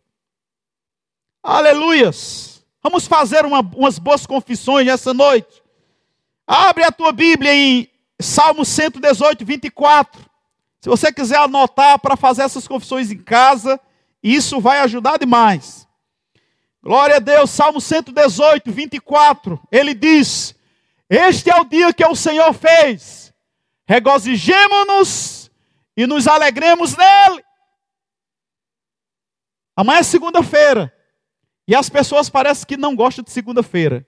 Aleluias. Vamos fazer uma, umas boas confissões nessa noite. Abre a tua Bíblia em Salmo 118, 24. Se você quiser anotar para fazer essas confissões em casa, isso vai ajudar demais. Glória a Deus, Salmo 118, 24. Ele diz: Este é o dia que o Senhor fez, regozijemo-nos e nos alegremos nele. Amanhã é segunda-feira. E as pessoas parecem que não gostam de segunda-feira.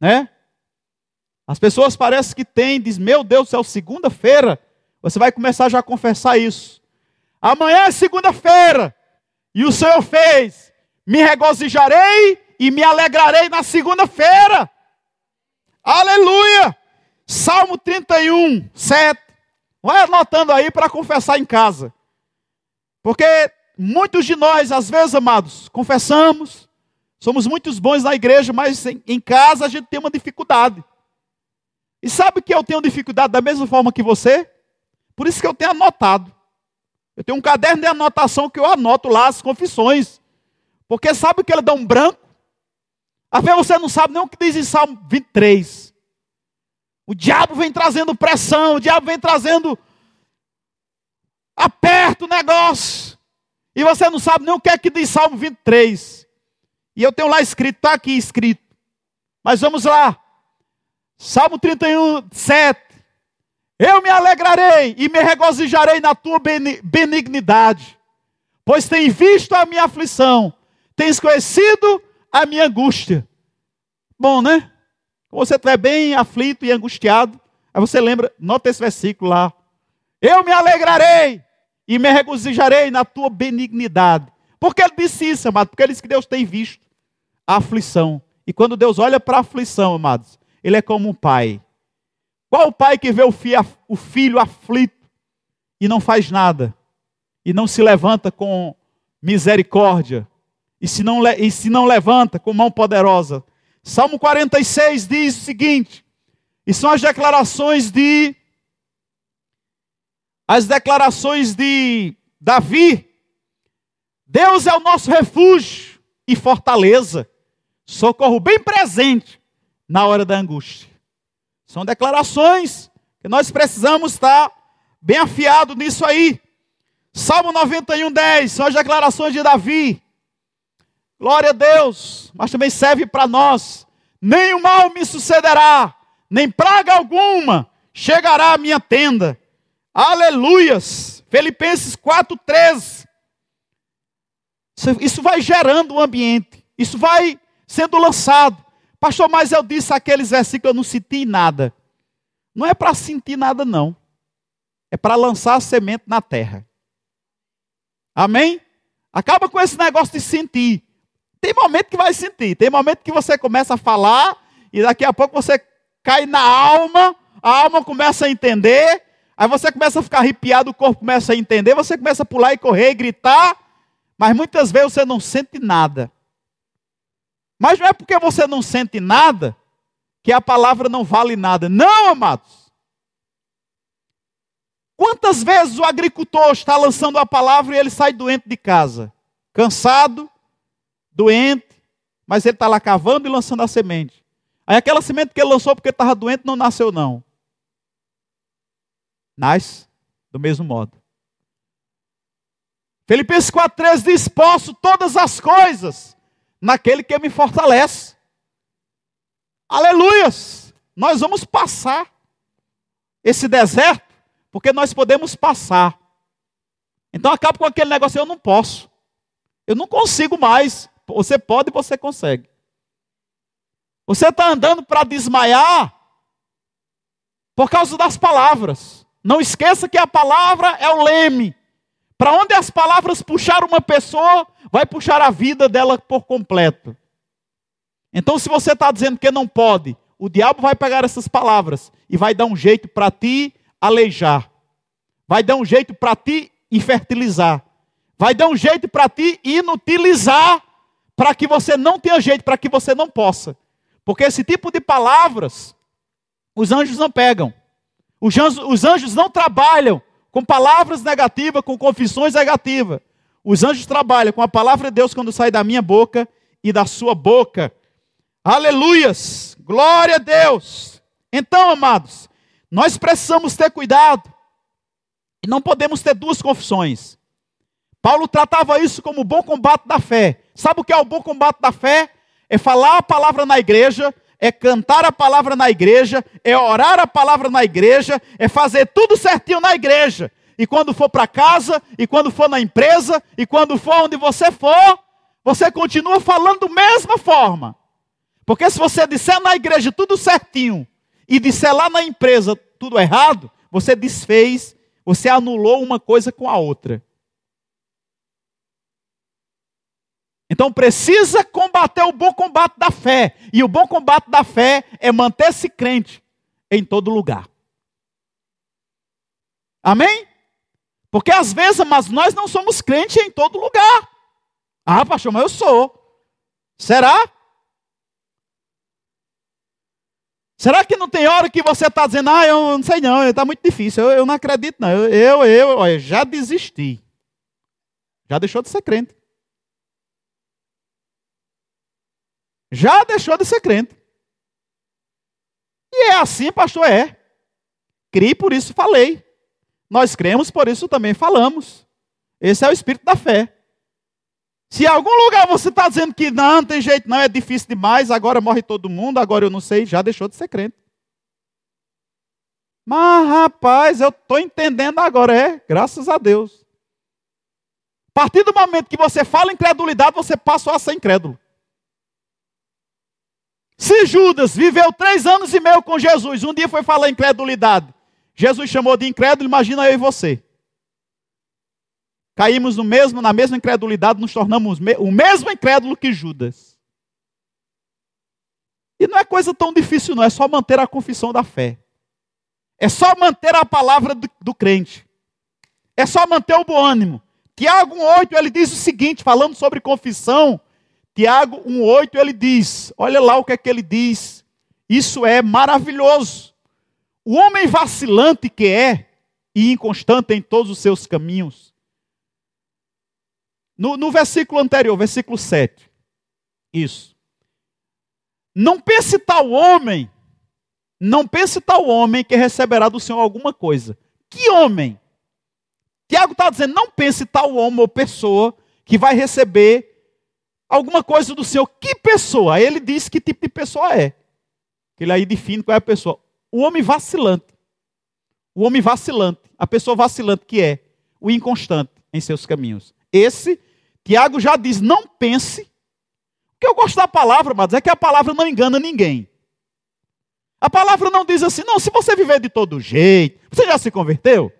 Né? As pessoas parecem que têm, diz, meu Deus do céu, segunda-feira. Você vai começar já a confessar isso. Amanhã é segunda-feira. E o Senhor fez. Me regozijarei e me alegrarei na segunda-feira. Aleluia! Salmo 31, 7. Vai anotando aí para confessar em casa. Porque muitos de nós, às vezes, amados, confessamos, somos muitos bons na igreja, mas em, casa a gente tem uma dificuldade. E sabe que eu tenho dificuldade da mesma forma que você? Por isso que eu tenho anotado. Eu tenho um caderno de anotação que eu anoto lá as confissões. Porque sabe que ele dá um branco? Às vezes você não sabe nem o que diz em Salmo 23. O diabo vem trazendo pressão, o diabo vem trazendo aperto o negócio. E você não sabe nem o que é que diz Salmo 23. E eu tenho lá escrito, está aqui escrito. Mas vamos lá. Salmo 31, 7. Eu me alegrarei e me regozijarei na tua benignidade, pois tens visto a minha aflição, tens conhecido a minha angústia. Bom, né? Quando você estiver bem aflito e angustiado, aí você lembra, nota esse versículo lá. Eu me alegrarei e me regozijarei na tua benignidade. Por que ele disse isso, amado? Porque ele disse que Deus tem visto a aflição. E quando Deus olha para a aflição, amados, ele é como um pai. Qual o pai que vê o filho, aflito e não faz nada? E não se levanta com misericórdia? E se não, e se não levanta com mão poderosa? Salmo 46 diz o seguinte, e são as declarações de as declarações de Davi. Deus é o nosso refúgio e fortaleza, socorro bem presente na hora da angústia. São declarações que nós precisamos estar bem afiado nisso aí. Salmo 91, 10, são as declarações de Davi. Glória a Deus, mas também serve para nós. Nenhum mal me sucederá, nem praga alguma chegará à minha tenda. Aleluias. Filipenses 4:13. Isso vai gerando um ambiente. Isso vai sendo lançado. Pastor, mas eu disse aqueles versículos, eu não senti nada. Não é para sentir nada, não. É para lançar a semente na terra. Amém? Acaba com esse negócio de sentir. Tem momento que vai sentir, tem momento que você começa a falar e daqui a pouco você cai na alma, a alma começa a entender, aí você começa a ficar arrepiado, o corpo começa a entender, você começa a pular e correr e gritar, mas muitas vezes você não sente nada. Mas não é porque você não sente nada que a palavra não vale nada. Não, amados. Quantas vezes o agricultor está lançando a palavra e ele sai doente de casa? Cansado, doente, mas ele está lá cavando e lançando a semente. Aí aquela semente que ele lançou porque estava doente não nasceu, não. Nasce do mesmo modo. Filipenses 4,13 diz: Posso todas as coisas naquele que me fortalece. Aleluias! Nós vamos passar esse deserto, porque nós podemos passar. Então acaba com aquele negócio, eu não posso. Eu não consigo mais. Você pode você consegue. Você está andando para desmaiar por causa das palavras. Não esqueça que a palavra é o leme. Para onde as palavras puxar uma pessoa, vai puxar a vida dela por completo. Então, se você está dizendo que não pode, o diabo vai pegar essas palavras e vai dar um jeito para ti aleijar. Vai dar um jeito para ti infertilizar. Vai dar um jeito para ti inutilizar para que você não tenha jeito, para que você não possa. Porque esse tipo de palavras, os anjos não pegam. Os anjos, os anjos não trabalham com palavras negativas, com confissões negativas. Os anjos trabalham com a palavra de Deus quando sai da minha boca e da sua boca. Aleluias! Glória a Deus! Então, amados, nós precisamos ter cuidado. E não podemos ter duas confissões. Paulo tratava isso como o bom combate da fé. Sabe o que é o bom combate da fé? É falar a palavra na igreja, é cantar a palavra na igreja, é orar a palavra na igreja, é fazer tudo certinho na igreja. E quando for para casa, e quando for na empresa, e quando for onde você for, você continua falando da mesma forma. Porque se você disser na igreja tudo certinho e disser lá na empresa tudo errado, você desfez, você anulou uma coisa com a outra. Então precisa combater o bom combate da fé. E o bom combate da fé é manter-se crente em todo lugar. Amém? Porque às vezes, mas nós não somos crentes em todo lugar. Ah, pastor, mas eu sou. Será? Será que não tem hora que você está dizendo, ah, eu não sei não, está muito difícil, eu, eu, não acredito não, eu, eu, eu já desisti. Já deixou de ser crente. Já deixou de ser crente. E é assim, pastor, é. Crie, por isso falei. Nós cremos, por isso também falamos. Esse é o espírito da fé. Se em algum lugar você está dizendo que não, não tem jeito, não, é difícil demais, agora morre todo mundo, agora eu não sei, já deixou de ser crente. Mas, rapaz, eu estou entendendo agora, é, graças a Deus. A partir do momento que você fala incredulidade, você passa a ser incrédulo. Se Judas viveu três anos e meio com Jesus, um dia foi falar incredulidade, Jesus chamou de incrédulo, imagina eu e você. Caímos no mesmo, na mesma incredulidade, nos tornamos o mesmo incrédulo que Judas. E não é coisa tão difícil, não, é só manter a confissão da fé. É só manter a palavra do, do crente. É só manter o bom ânimo. Tiago 1,8 ele diz o seguinte, falando sobre confissão. Tiago 1,8 ele diz: olha lá o que é que ele diz. Isso é maravilhoso. O homem vacilante que é e inconstante em todos os seus caminhos. No, no versículo anterior, versículo 7. Isso. Não pense tal homem, não pense tal homem que receberá do Senhor alguma coisa. Que homem? Tiago está dizendo, não pense tal homem ou pessoa que vai receber alguma coisa do Senhor. Que pessoa? Ele diz que tipo de pessoa é. Ele aí define qual é a pessoa o homem vacilante. O homem vacilante, a pessoa vacilante que é o inconstante em seus caminhos. Esse, Tiago já diz: não pense. O que eu gosto da palavra, mas é que a palavra não engana ninguém. A palavra não diz assim, não, se você viver de todo jeito, você já se converteu?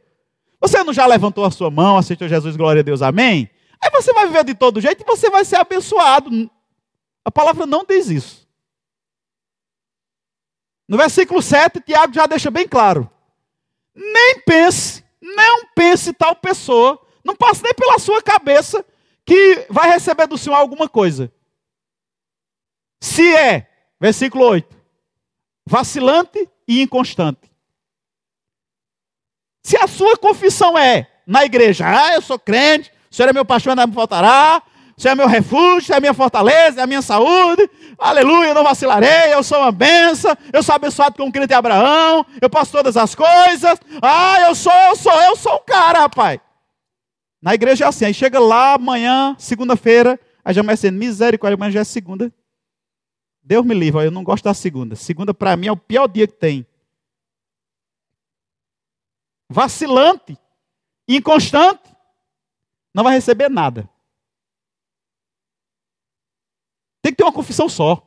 Você não já levantou a sua mão, aceitou Jesus, glória a Deus, amém? Aí você vai viver de todo jeito e você vai ser abençoado. A palavra não diz isso. No versículo 7, Tiago já deixa bem claro. Nem pense, não pense tal pessoa, não passe nem pela sua cabeça que vai receber do Senhor alguma coisa. Se é, versículo 8, vacilante e inconstante. Se a sua confissão é na igreja, ah, eu sou crente, o Senhor é meu pastor, não me faltará, você é meu refúgio, é a minha fortaleza, é a minha saúde. Aleluia, não vacilarei, eu sou uma benção, eu sou abençoado com o crente de Abraão, eu posso todas as coisas. Ah, eu sou, eu sou, eu sou o cara, rapaz. Na igreja é assim, aí chega lá amanhã, segunda-feira, aí já começa misericórdia, amanhã já é segunda. Deus me livre, eu não gosto da segunda. Segunda para mim é o pior dia que tem. Vacilante, inconstante, não vai receber nada. Tem que ter uma confissão só.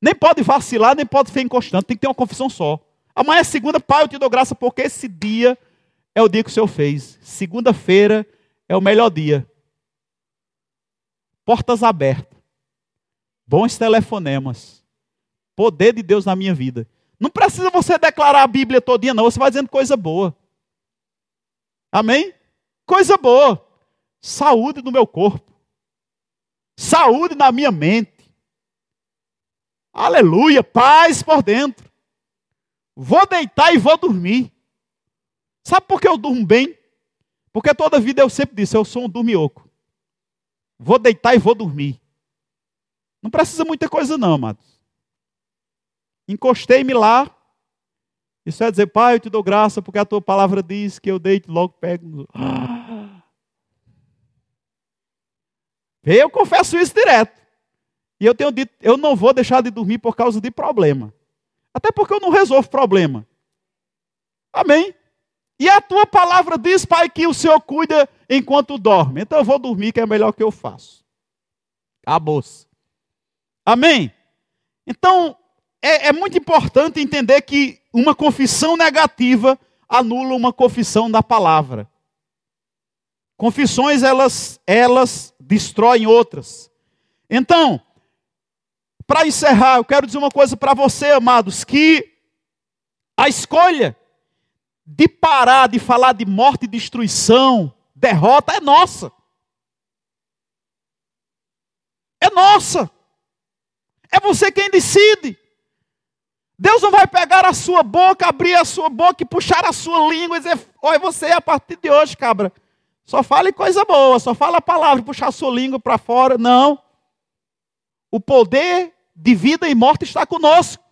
Nem pode vacilar, nem pode ser inconstante. Tem que ter uma confissão só. Amanhã é segunda, Pai, eu te dou graça porque esse dia é o dia que o Senhor fez. Segunda-feira é o melhor dia. Portas abertas. Bons telefonemas. Poder de Deus na minha vida. Não precisa você declarar a Bíblia todo dia, não. Você vai dizendo coisa boa. Amém? Coisa boa. Saúde no meu corpo saúde na minha mente. Aleluia, paz por dentro. Vou deitar e vou dormir. Sabe por que eu durmo bem? Porque toda vida eu sempre disse, eu sou um dormioco. Vou deitar e vou dormir. Não precisa muita coisa não, amados. Encostei-me lá. Isso é dizer, pai, eu te dou graça porque a tua palavra diz que eu deito logo pego. [GASPS] Eu confesso isso direto. E eu tenho dito, eu não vou deixar de dormir por causa de problema. Até porque eu não resolvo problema. Amém? E a tua palavra diz, Pai, que o Senhor cuida enquanto dorme. Então eu vou dormir, que é melhor que eu faço. Acabou-se. Amém? Então, é, é muito importante entender que uma confissão negativa anula uma confissão da palavra. Confissões, elas, elas destroem outras. Então, para encerrar, eu quero dizer uma coisa para você, amados, que a escolha de parar de falar de morte e destruição, derrota, é nossa. É nossa. É você quem decide. Deus não vai pegar a sua boca, abrir a sua boca e puxar a sua língua e dizer: Oi, você a partir de hoje, cabra. Só fale coisa boa, só fala a palavra, puxar a sua língua para fora. Não. O poder de vida e morte está conosco.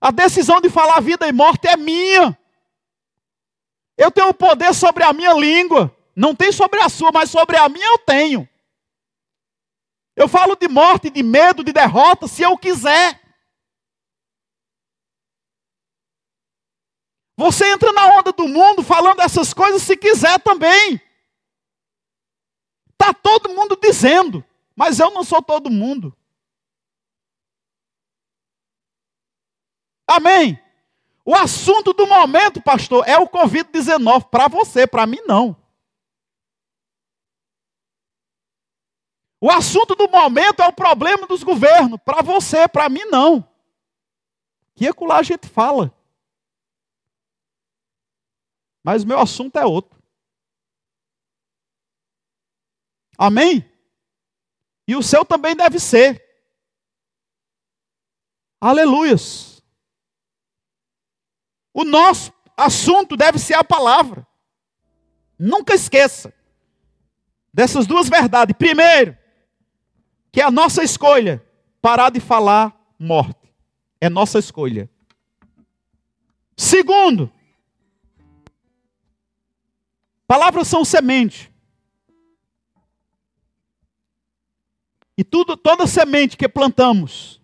A decisão de falar vida e morte é minha. Eu tenho o poder sobre a minha língua. Não tem sobre a sua, mas sobre a minha eu tenho. Eu falo de morte, de medo, de derrota, se eu quiser. Você entra na onda do mundo falando essas coisas se quiser também. Está todo mundo dizendo, mas eu não sou todo mundo. Amém? O assunto do momento, pastor, é o Covid-19 para você, para mim não. O assunto do momento é o problema dos governos, para você, para mim não. Que acolá a gente fala. Mas o meu assunto é outro. Amém? E o seu também deve ser. Aleluias. O nosso assunto deve ser a palavra. Nunca esqueça dessas duas verdades. Primeiro, que é a nossa escolha parar de falar morte. É nossa escolha. Segundo, Palavras são semente. E tudo, toda semente que plantamos,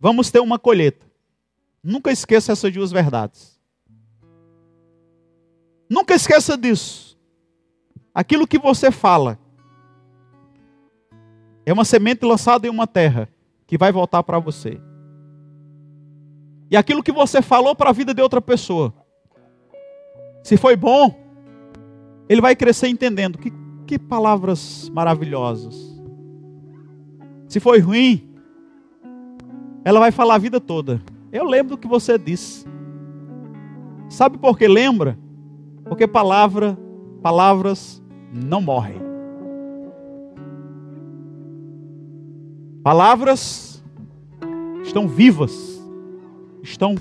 vamos ter uma colheita. Nunca esqueça essas duas verdades. Nunca esqueça disso. Aquilo que você fala é uma semente lançada em uma terra que vai voltar para você. E aquilo que você falou para a vida de outra pessoa, se foi bom, ele vai crescer entendendo que, que palavras maravilhosas. Se foi ruim, ela vai falar a vida toda. Eu lembro do que você disse. Sabe por que lembra? Porque palavra, palavras não morrem. Palavras estão vivas, estão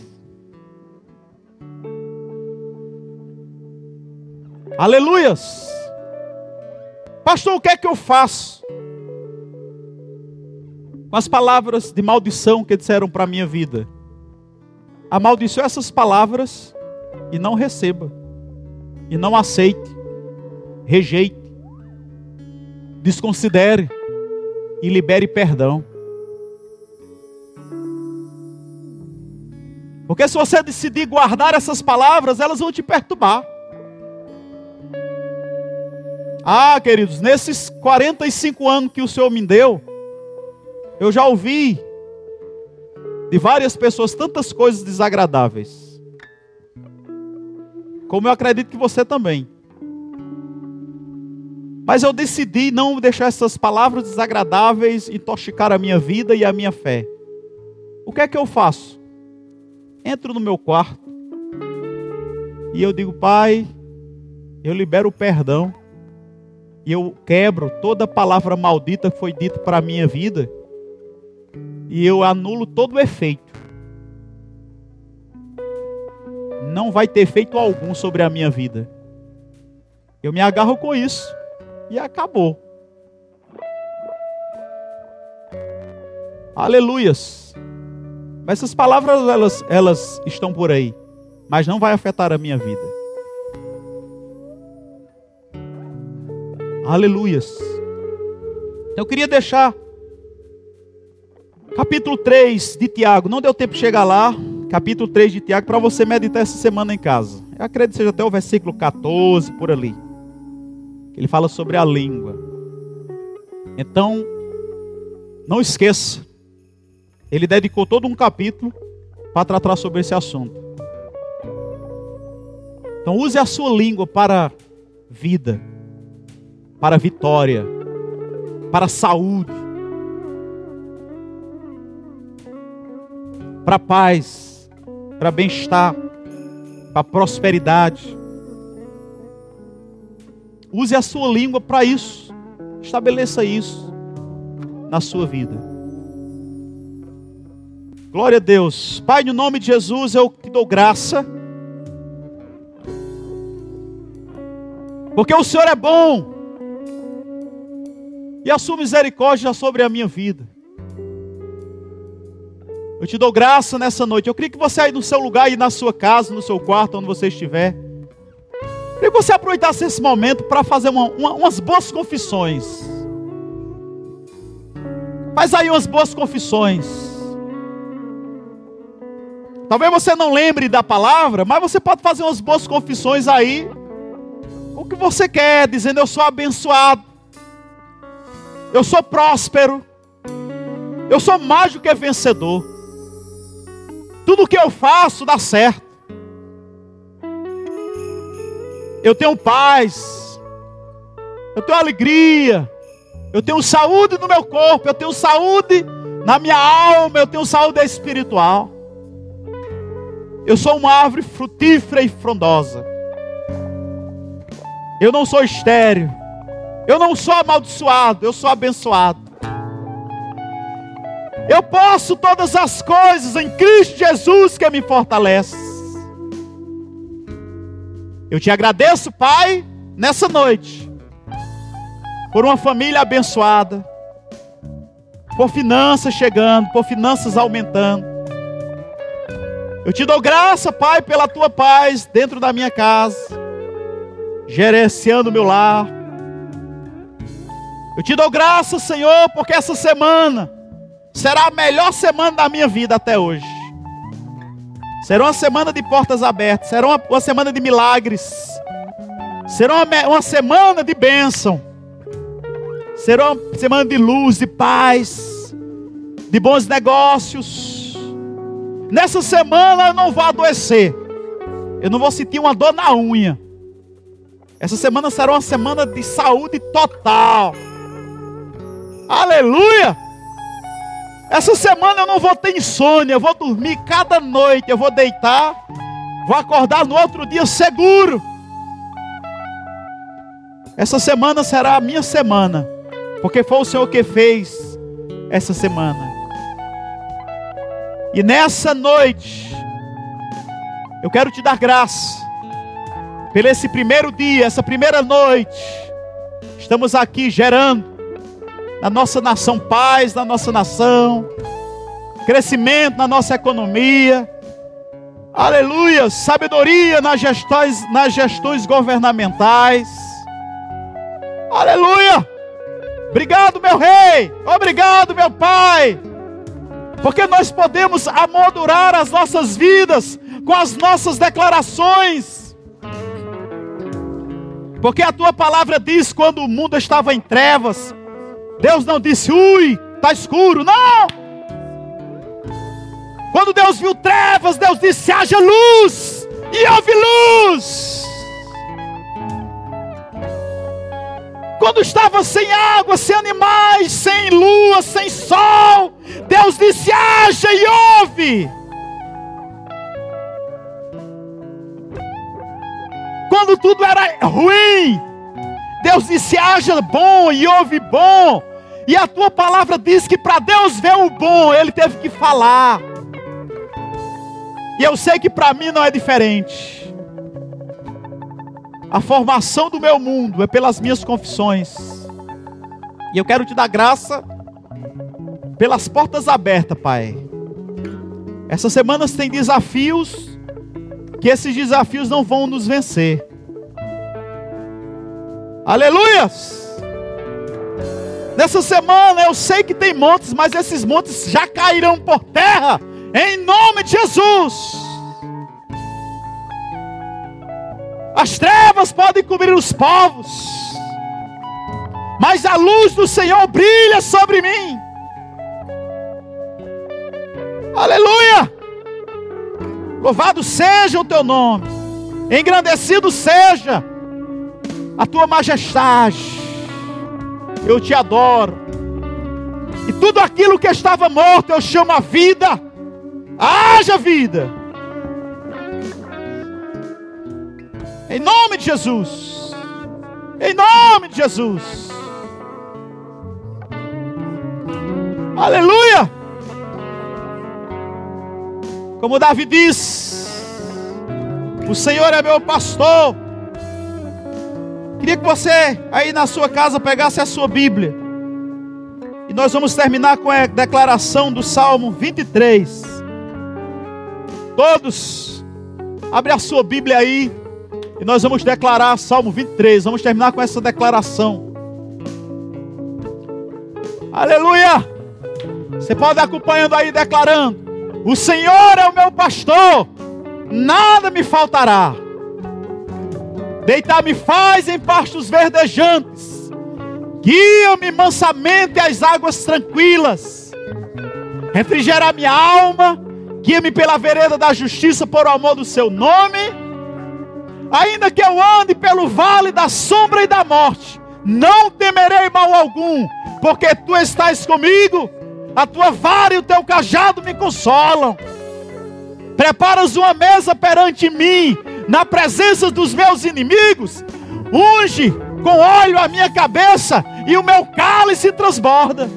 Aleluias. Pastor, o que é que eu faço? Com as palavras de maldição que disseram para a minha vida. Amaldiçoe essas palavras e não receba. E não aceite. Rejeite. Desconsidere. E libere perdão. Porque se você decidir guardar essas palavras, elas vão te perturbar. Ah, queridos, nesses 45 anos que o Senhor me deu, eu já ouvi de várias pessoas tantas coisas desagradáveis. Como eu acredito que você também. Mas eu decidi não deixar essas palavras desagradáveis intoxicar a minha vida e a minha fé. O que é que eu faço? Entro no meu quarto e eu digo, Pai, eu libero o perdão e eu quebro toda palavra maldita que foi dita para a minha vida e eu anulo todo o efeito. Não vai ter efeito algum sobre a minha vida. Eu me agarro com isso e acabou. Aleluias. Mas essas palavras elas, elas estão por aí, mas não vai afetar a minha vida. Aleluias. Eu queria deixar capítulo 3 de Tiago. Não deu tempo de chegar lá. Capítulo 3 de Tiago para você meditar essa semana em casa. Eu acredito que seja até o versículo 14 por ali. Ele fala sobre a língua. Então, não esqueça. Ele dedicou todo um capítulo para tratar sobre esse assunto. Então use a sua língua para vida para a vitória, para a saúde, para a paz, para bem-estar, para a prosperidade. Use a sua língua para isso. Estabeleça isso na sua vida. Glória a Deus. Pai, no nome de Jesus, eu te dou graça. Porque o Senhor é bom. E a sua misericórdia sobre a minha vida. Eu te dou graça nessa noite. Eu queria que você aí no seu lugar e na sua casa, no seu quarto, onde você estiver. Eu queria que você aproveitasse esse momento para fazer uma, uma, umas boas confissões. Faz aí umas boas confissões. Talvez você não lembre da palavra, mas você pode fazer umas boas confissões aí. O que você quer, dizendo eu sou abençoado. Eu sou próspero. Eu sou mais do que vencedor. Tudo que eu faço dá certo. Eu tenho paz. Eu tenho alegria. Eu tenho saúde no meu corpo. Eu tenho saúde na minha alma. Eu tenho saúde espiritual. Eu sou uma árvore frutífera e frondosa. Eu não sou estéreo. Eu não sou amaldiçoado. Eu sou abençoado. Eu posso todas as coisas em Cristo Jesus que me fortalece. Eu te agradeço, Pai, nessa noite, por uma família abençoada, por finanças chegando, por finanças aumentando. Eu te dou graça, Pai, pela tua paz dentro da minha casa, gerenciando meu lar. Eu te dou graça, Senhor, porque essa semana será a melhor semana da minha vida até hoje. Será uma semana de portas abertas, será uma, uma semana de milagres, será uma, uma semana de bênção, será uma semana de luz, de paz, de bons negócios. Nessa semana eu não vou adoecer, eu não vou sentir uma dor na unha. Essa semana será uma semana de saúde total. Aleluia! Essa semana eu não vou ter insônia, eu vou dormir cada noite, eu vou deitar, vou acordar no outro dia seguro. Essa semana será a minha semana, porque foi o Senhor que fez essa semana. E nessa noite, eu quero te dar graça, pelo esse primeiro dia, essa primeira noite, estamos aqui gerando na nossa nação paz, na nossa nação, crescimento na nossa economia. Aleluia, sabedoria nas gestões, nas gestões governamentais. Aleluia! Obrigado, meu rei. Obrigado, meu pai. Porque nós podemos amoldurar as nossas vidas com as nossas declarações. Porque a tua palavra diz: quando o mundo estava em trevas, Deus não disse, ui, está escuro. Não! Quando Deus viu trevas, Deus disse, haja luz. E houve luz. Quando estava sem água, sem animais, sem lua, sem sol, Deus disse: haja e houve. Quando tudo era ruim, Deus disse: haja bom e houve bom. E a tua palavra diz que para Deus ver o bom, ele teve que falar. E eu sei que para mim não é diferente. A formação do meu mundo é pelas minhas confissões. E eu quero te dar graça pelas portas abertas, Pai. Essas semanas tem desafios, que esses desafios não vão nos vencer. Aleluias! Nessa semana eu sei que tem montes, mas esses montes já cairão por terra, em nome de Jesus. As trevas podem cobrir os povos, mas a luz do Senhor brilha sobre mim. Aleluia! Louvado seja o teu nome, engrandecido seja a tua majestade. Eu te adoro. E tudo aquilo que estava morto eu chamo a vida. Haja vida. Em nome de Jesus. Em nome de Jesus. Aleluia. Como Davi diz: O Senhor é meu pastor. Queria que você aí na sua casa pegasse a sua Bíblia. E nós vamos terminar com a declaração do Salmo 23. Todos, abre a sua Bíblia aí. E nós vamos declarar Salmo 23. Vamos terminar com essa declaração. Aleluia! Você pode ir acompanhando aí declarando: O Senhor é o meu pastor, nada me faltará. Deitar-me faz em pastos verdejantes, guia-me mansamente às águas tranquilas, refrigera minha alma, guia-me pela vereda da justiça por amor do seu nome. Ainda que eu ande pelo vale da sombra e da morte, não temerei mal algum, porque tu estás comigo a tua vara e o teu cajado me consolam. Preparas uma mesa perante mim, na presença dos meus inimigos. Unge com óleo a minha cabeça e o meu cálice transborda.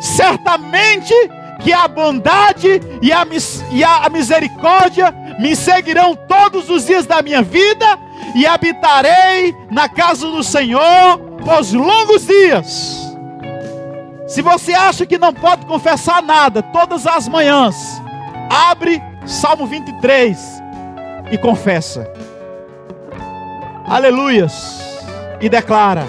Certamente que a bondade e a, e a misericórdia me seguirão todos os dias da minha vida e habitarei na casa do Senhor por longos dias. Se você acha que não pode confessar nada todas as manhãs, abre Salmo 23 e confessa. Aleluias. E declara: